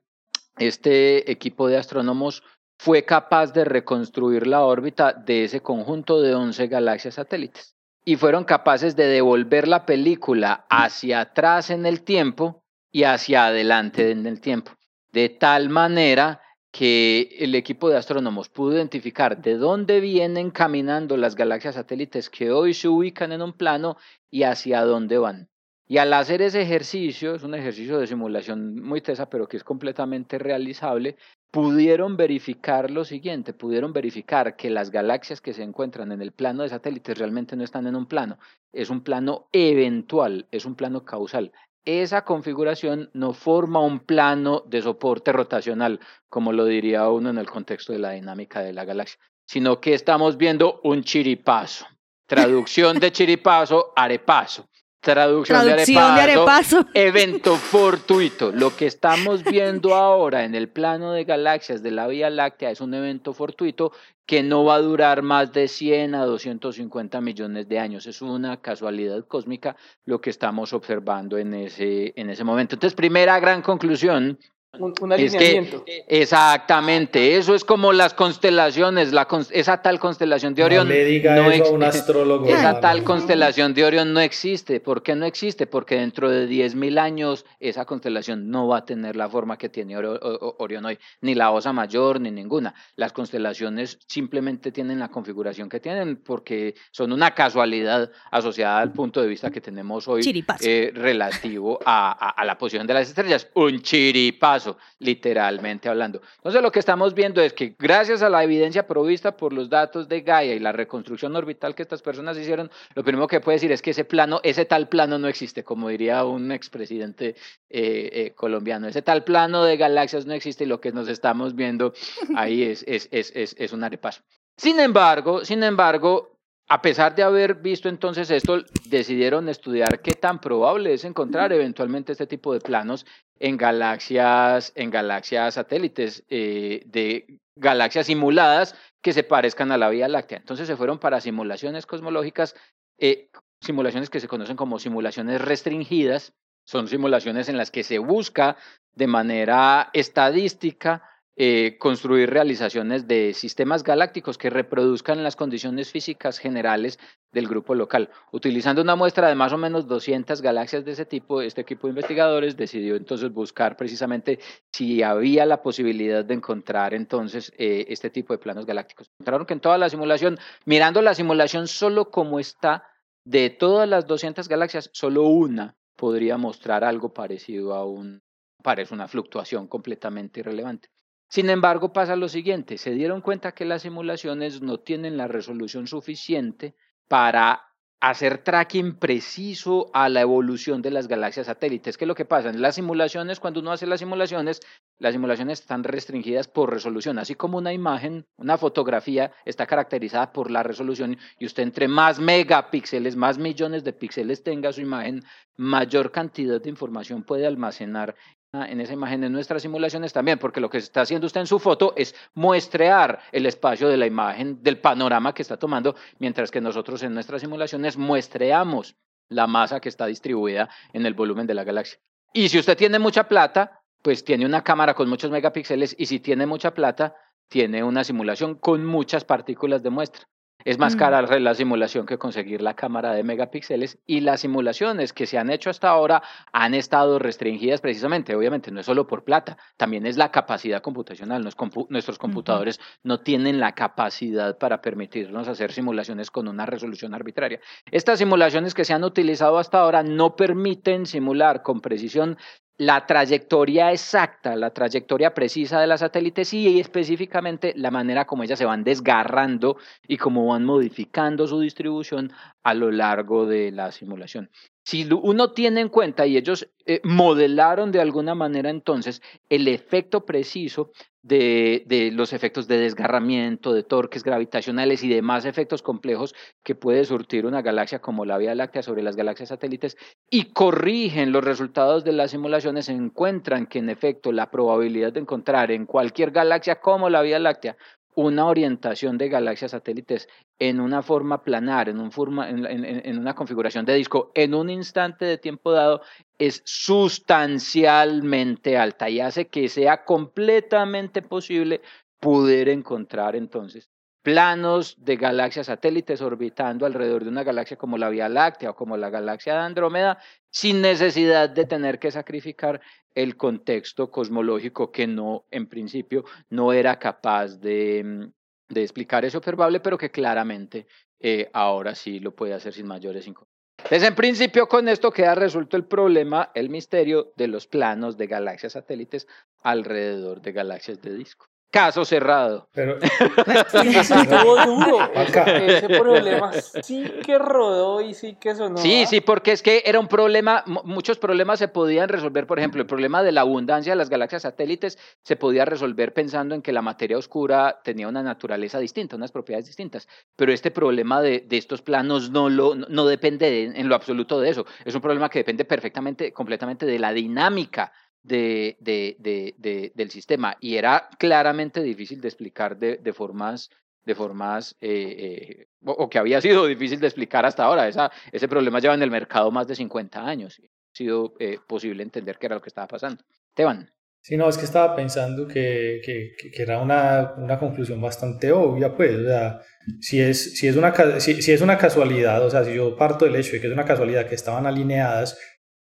este equipo de astrónomos fue capaz de reconstruir la órbita de ese conjunto de 11 galaxias satélites y fueron capaces de devolver la película hacia atrás en el tiempo y hacia adelante en el tiempo de tal manera que el equipo de astrónomos pudo identificar de dónde vienen caminando las galaxias satélites que hoy se ubican en un plano y hacia dónde van. Y al hacer ese ejercicio, es un ejercicio de simulación muy tesa, pero que es completamente realizable, pudieron verificar lo siguiente, pudieron verificar que las galaxias que se encuentran en el plano de satélites realmente no están en un plano, es un plano eventual, es un plano causal esa configuración no forma un plano de soporte rotacional, como lo diría uno en el contexto de la dinámica de la galaxia, sino que estamos viendo un chiripazo. Traducción de (laughs) chiripazo, arepazo. Traducción, de, arepazo, (laughs) evento fortuito. Lo que estamos viendo ahora en el plano de galaxias de la Vía Láctea es un evento fortuito que no va a durar más de 100 a 250 millones de años. Es una casualidad cósmica lo que estamos observando en ese, en ese momento. Entonces, primera gran conclusión un, alineamiento. exactamente, eso es como las constelaciones, la, esa tal constelación de Orión. No le diga no eso a un astrólogo. Esa tal constelación de Orión no existe. ¿Por qué no existe? Porque dentro de 10.000 años esa constelación no va a tener la forma que tiene Orión hoy, ni la Osa Mayor, ni ninguna. Las constelaciones simplemente tienen la configuración que tienen porque son una casualidad asociada al punto de vista que tenemos hoy eh, relativo a, a la posición de las estrellas. Un chiripazo literalmente hablando. Entonces lo que estamos viendo es que gracias a la evidencia provista por los datos de Gaia y la reconstrucción orbital que estas personas hicieron, lo primero que puede decir es que ese plano, ese tal plano no existe, como diría un expresidente eh, eh, colombiano. Ese tal plano de galaxias no existe y lo que nos estamos viendo ahí es, un arepaso. Sin embargo, sin embargo, a pesar de haber visto entonces esto, decidieron estudiar qué tan probable es encontrar eventualmente este tipo de planos en galaxias, en galaxias satélites eh, de galaxias simuladas que se parezcan a la Vía Láctea. Entonces se fueron para simulaciones cosmológicas, eh, simulaciones que se conocen como simulaciones restringidas. Son simulaciones en las que se busca de manera estadística eh, construir realizaciones de sistemas galácticos que reproduzcan las condiciones físicas generales del grupo local. Utilizando una muestra de más o menos 200 galaxias de ese tipo, este equipo de investigadores decidió entonces buscar precisamente si había la posibilidad de encontrar entonces eh, este tipo de planos galácticos. Encontraron que en toda la simulación, mirando la simulación solo como está, de todas las 200 galaxias, solo una podría mostrar algo parecido a un, parece una fluctuación completamente irrelevante. Sin embargo, pasa lo siguiente, se dieron cuenta que las simulaciones no tienen la resolución suficiente para hacer tracking preciso a la evolución de las galaxias satélites. ¿Qué es lo que pasa? En las simulaciones, cuando uno hace las simulaciones, las simulaciones están restringidas por resolución, así como una imagen, una fotografía está caracterizada por la resolución y usted entre más megapíxeles, más millones de píxeles tenga su imagen, mayor cantidad de información puede almacenar en esa imagen en nuestras simulaciones también, porque lo que está haciendo usted en su foto es muestrear el espacio de la imagen, del panorama que está tomando, mientras que nosotros en nuestras simulaciones muestreamos la masa que está distribuida en el volumen de la galaxia. Y si usted tiene mucha plata, pues tiene una cámara con muchos megapíxeles y si tiene mucha plata, tiene una simulación con muchas partículas de muestra. Es más mm. cara la simulación que conseguir la cámara de megapíxeles y las simulaciones que se han hecho hasta ahora han estado restringidas precisamente, obviamente no es solo por plata, también es la capacidad computacional. nuestros computadores no tienen la capacidad para permitirnos hacer simulaciones con una resolución arbitraria. Estas simulaciones que se han utilizado hasta ahora no permiten simular con precisión la trayectoria exacta, la trayectoria precisa de las satélites y específicamente la manera como ellas se van desgarrando y cómo van modificando su distribución a lo largo de la simulación. Si uno tiene en cuenta, y ellos eh, modelaron de alguna manera entonces el efecto preciso de, los efectos de desgarramiento, de torques gravitacionales y demás efectos complejos que puede surtir una galaxia como la Vía Láctea sobre las galaxias satélites y corrigen los resultados de las simulaciones, encuentran que en efecto la probabilidad de encontrar en cualquier galaxia como la Vía Láctea una orientación de galaxias satélites en una forma planar, en, forma, en, una configuración de disco, en un instante de tiempo dado, es sustancialmente alta y hace que sea completamente posible poder encontrar entonces planos de galaxias satélites orbitando alrededor de una galaxia como la Vía Láctea o como la galaxia de Andrómeda, sin necesidad de tener que sacrificar el contexto cosmológico que no, en principio, no era capaz de, mm, explicar ese observable, pero que claramente eh, ahora sí lo puede hacer sin mayores inconvenientes. Entonces, en principio, con esto queda resuelto el problema, el misterio de los planos de galaxias satélites alrededor de galaxias de disco. Caso cerrado. Pero (laughs) estuvo duro. (laughs) Ese, problema sí que rodó y sí que sonó. Sí, ¿ah? sí, porque es que era un problema, muchos problemas se podían resolver. Por ejemplo, el problema de la abundancia de las galaxias satélites se podía resolver pensando en que la materia oscura tenía una naturaleza distinta, unas propiedades distintas. Pero este problema de, de estos planos no, lo, no depende en lo absoluto de eso. Es un problema que depende perfectamente, completamente de la dinámica de, de, del sistema y era claramente difícil de explicar de, formas, de formas eh, eh, o, que había sido difícil de explicar hasta ahora. Esa, ese problema lleva en el mercado más de 50 años. Ha sido eh, posible entender qué era lo que estaba pasando. Esteban. Sí, no, es que estaba pensando que, que, que era una, una, conclusión bastante obvia, pues, o sea, si es, si, es una, si, si, es una casualidad, o sea, si yo parto del hecho de que es una casualidad que estaban alineadas,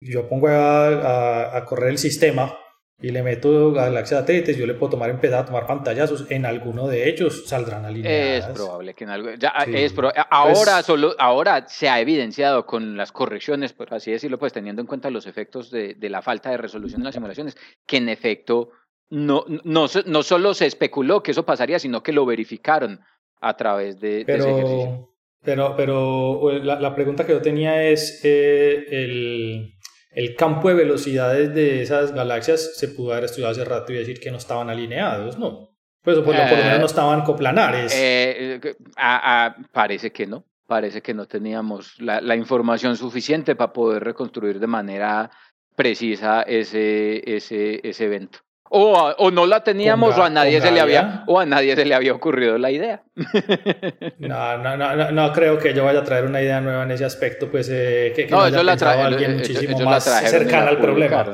yo pongo a, a, correr el sistema y le meto galaxias satélites, yo le puedo tomar empezar a tomar pantallazos, en alguno de ellos saldrán alineadas. Es probable que en algo, ya, es ahora pues solo, ahora se ha evidenciado con las correcciones, por así decirlo, pues teniendo en cuenta los efectos de, de la falta de resolución en las simulaciones, que en efecto no, no, no solo se especuló que eso pasaría, sino que lo verificaron a través de, pero, ese ejercicio. Pero, pero la, la, pregunta que yo tenía es eh, el el campo de velocidades de esas galaxias se pudo haber estudiado hace rato y decir que no estaban alineados, ¿no? Pues por, lo menos no estaban coplanares. Eh, parece que no, parece que no teníamos la, la, información suficiente para poder reconstruir de manera precisa ese, ese, ese evento. O, o no la teníamos o a nadie se le había o a nadie se le había ocurrido la idea. (laughs) No, no, no, no, creo que yo vaya a traer una idea nueva en ese aspecto, pues eh, que, que no, haya la traje, alguien muchísimo más cercano al problema.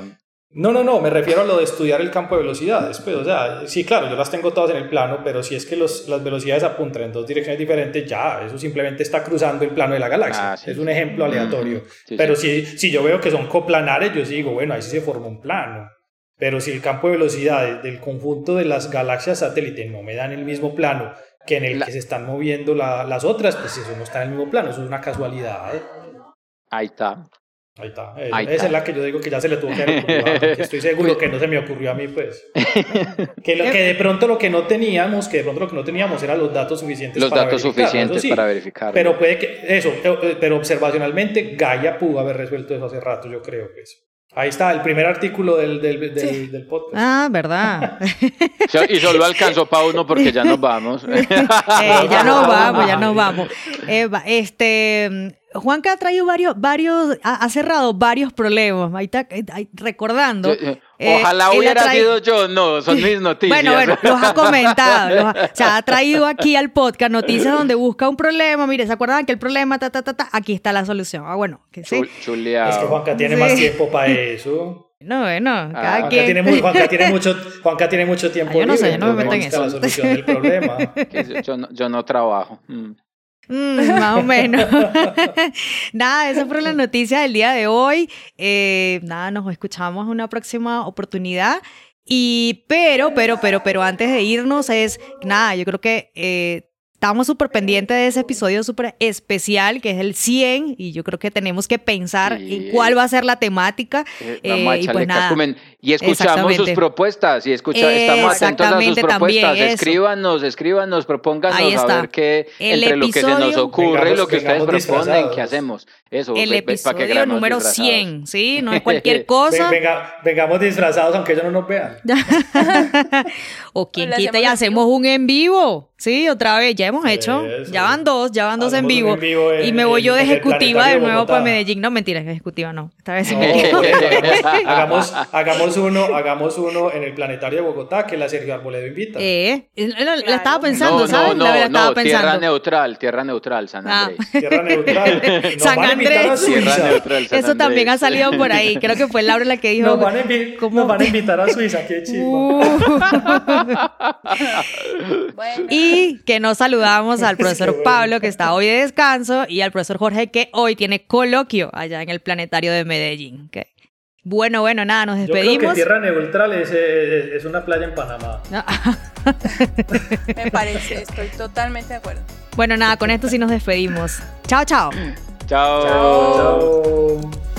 No, no, no, me refiero a lo de estudiar el campo de velocidades. Pues, o sea, sí, claro, yo las tengo todas en el plano, pero si es que los, las velocidades apuntan en dos direcciones diferentes, ya, eso simplemente está cruzando el plano de la galaxia. Ah, es un ejemplo aleatorio. pero si, si yo veo que son coplanares, yo digo, bueno, ahí sí se forma un plano. Pero si el campo de velocidades del conjunto de las galaxias satélites no me dan el mismo plano que en el que se están moviendo las otras, pues eso no está en el mismo plano, eso es una casualidad. ¿eh? Ahí está. Ahí está. Eh, Ahí esa está. es la que yo digo que ya se le tuvo que haber estoy seguro que no se me ocurrió a mí, pues. (laughs) Que, lo, que de pronto lo que no teníamos, que de pronto lo que no teníamos eran los datos suficientes Los para datos verificarlo, suficientes sí. para verificar. Pero puede que, eso, eh, pero observacionalmente Gaia pudo haber resuelto eso hace rato, yo creo que eso. Ahí está, el primer artículo del, del, del, del podcast. Ah, verdad. (laughs) Y solo alcanzó para uno porque ya nos vamos. (laughs) Eh, ya nos vamos, ya nos vamos. Va- este, Juanca ha traído varios, varios, ha, ha cerrado varios problemas. Ahí está, eh, ahí, recordando. Eh, Ojalá él ha hubiera traído- sido yo, no, son mis (laughs) noticias. Bueno, bueno, los ha comentado. los ha- o sea, ha traído aquí al podcast noticias donde busca un problema. Mire, ¿se acuerdan que el problema, ta, ta, ta, ta? Aquí está la solución. Ah, bueno, que sí. Chul- chuleado. Es que Juanca tiene Sí. más tiempo para (laughs) eso. No, bueno, cada Ah, Juanca quien. tiene, muy- Juanca tiene (laughs) mucho, Juanca tiene mucho tiempo Ah, yo no sé, libre, yo no me meto en eso. la solución del problema. Que yo, no, yo no trabajo. Mm. Mm, más o menos. (laughs) nada, esas fueron las noticias del día de hoy. Eh, nada, nos escuchamos en una próxima oportunidad. Y, pero, pero, pero, pero antes de irnos es, nada, yo creo que eh, estamos súper pendientes de ese episodio súper especial, que es el 100, y yo creo que tenemos que pensar Sí. en cuál va a ser la temática. Eh, Eh, y pues nada. Y escuchamos sus propuestas y escucha, estamos atentos a sus propuestas. Escríbanos, escríbanos, propónganos Ahí a ver qué El entre lo que se nos episodio- ocurre y Vengamos- lo que ustedes proponen, disfrazados. ¿qué hacemos? Eso, El ve- ve- pa' que episodio grabemos número disfrazados. 100, ¿sí? No es cualquier (laughs) cosa. venga- vengamos disfrazados aunque ellos no nos vean. (laughs) o quien quita y hacemos un en vivo. Sí, otra vez, ya hemos hecho. Eso. Ya van dos, ya van dos en vivo. en vivo en- y me voy yo de ejecutiva de nuevo Bogotá. para Medellín. No, mentira, ejecutiva no. Esta vez sí No, me (laughs) hagamos, hagamos uno, hagamos uno en el planetario de Bogotá que la Sergio Arboledo invita. Eh, la, la estaba pensando, no, ¿sabes? no, la no, verdad estaba no, tierra pensando. neutral, tierra neutral, San Ah. Andrés. (laughs) Tierra neutral. (laughs) Nos San van a invitar a Andrés. Tierra Suiza. neutral, San Eso también ha salido por ahí. Creo que fue Laura la que dijo. Nos van, a invi- ¿Cómo? nos van a invitar a Suiza, qué chido. Uh. Bueno, Y que nos saludamos al (laughs) profesor. Pablo, que está hoy de descanso, y al profesor Jorge, que hoy tiene coloquio allá en el planetario de Medellín. Bueno, bueno, nada, nos Yo creo que despedimos. Tierra Neutral es, es, es una playa en Panamá. No. (laughs) me parece, estoy totalmente de acuerdo. Bueno, nada, con esto sí nos despedimos. Chao, chao. Chao. Chao.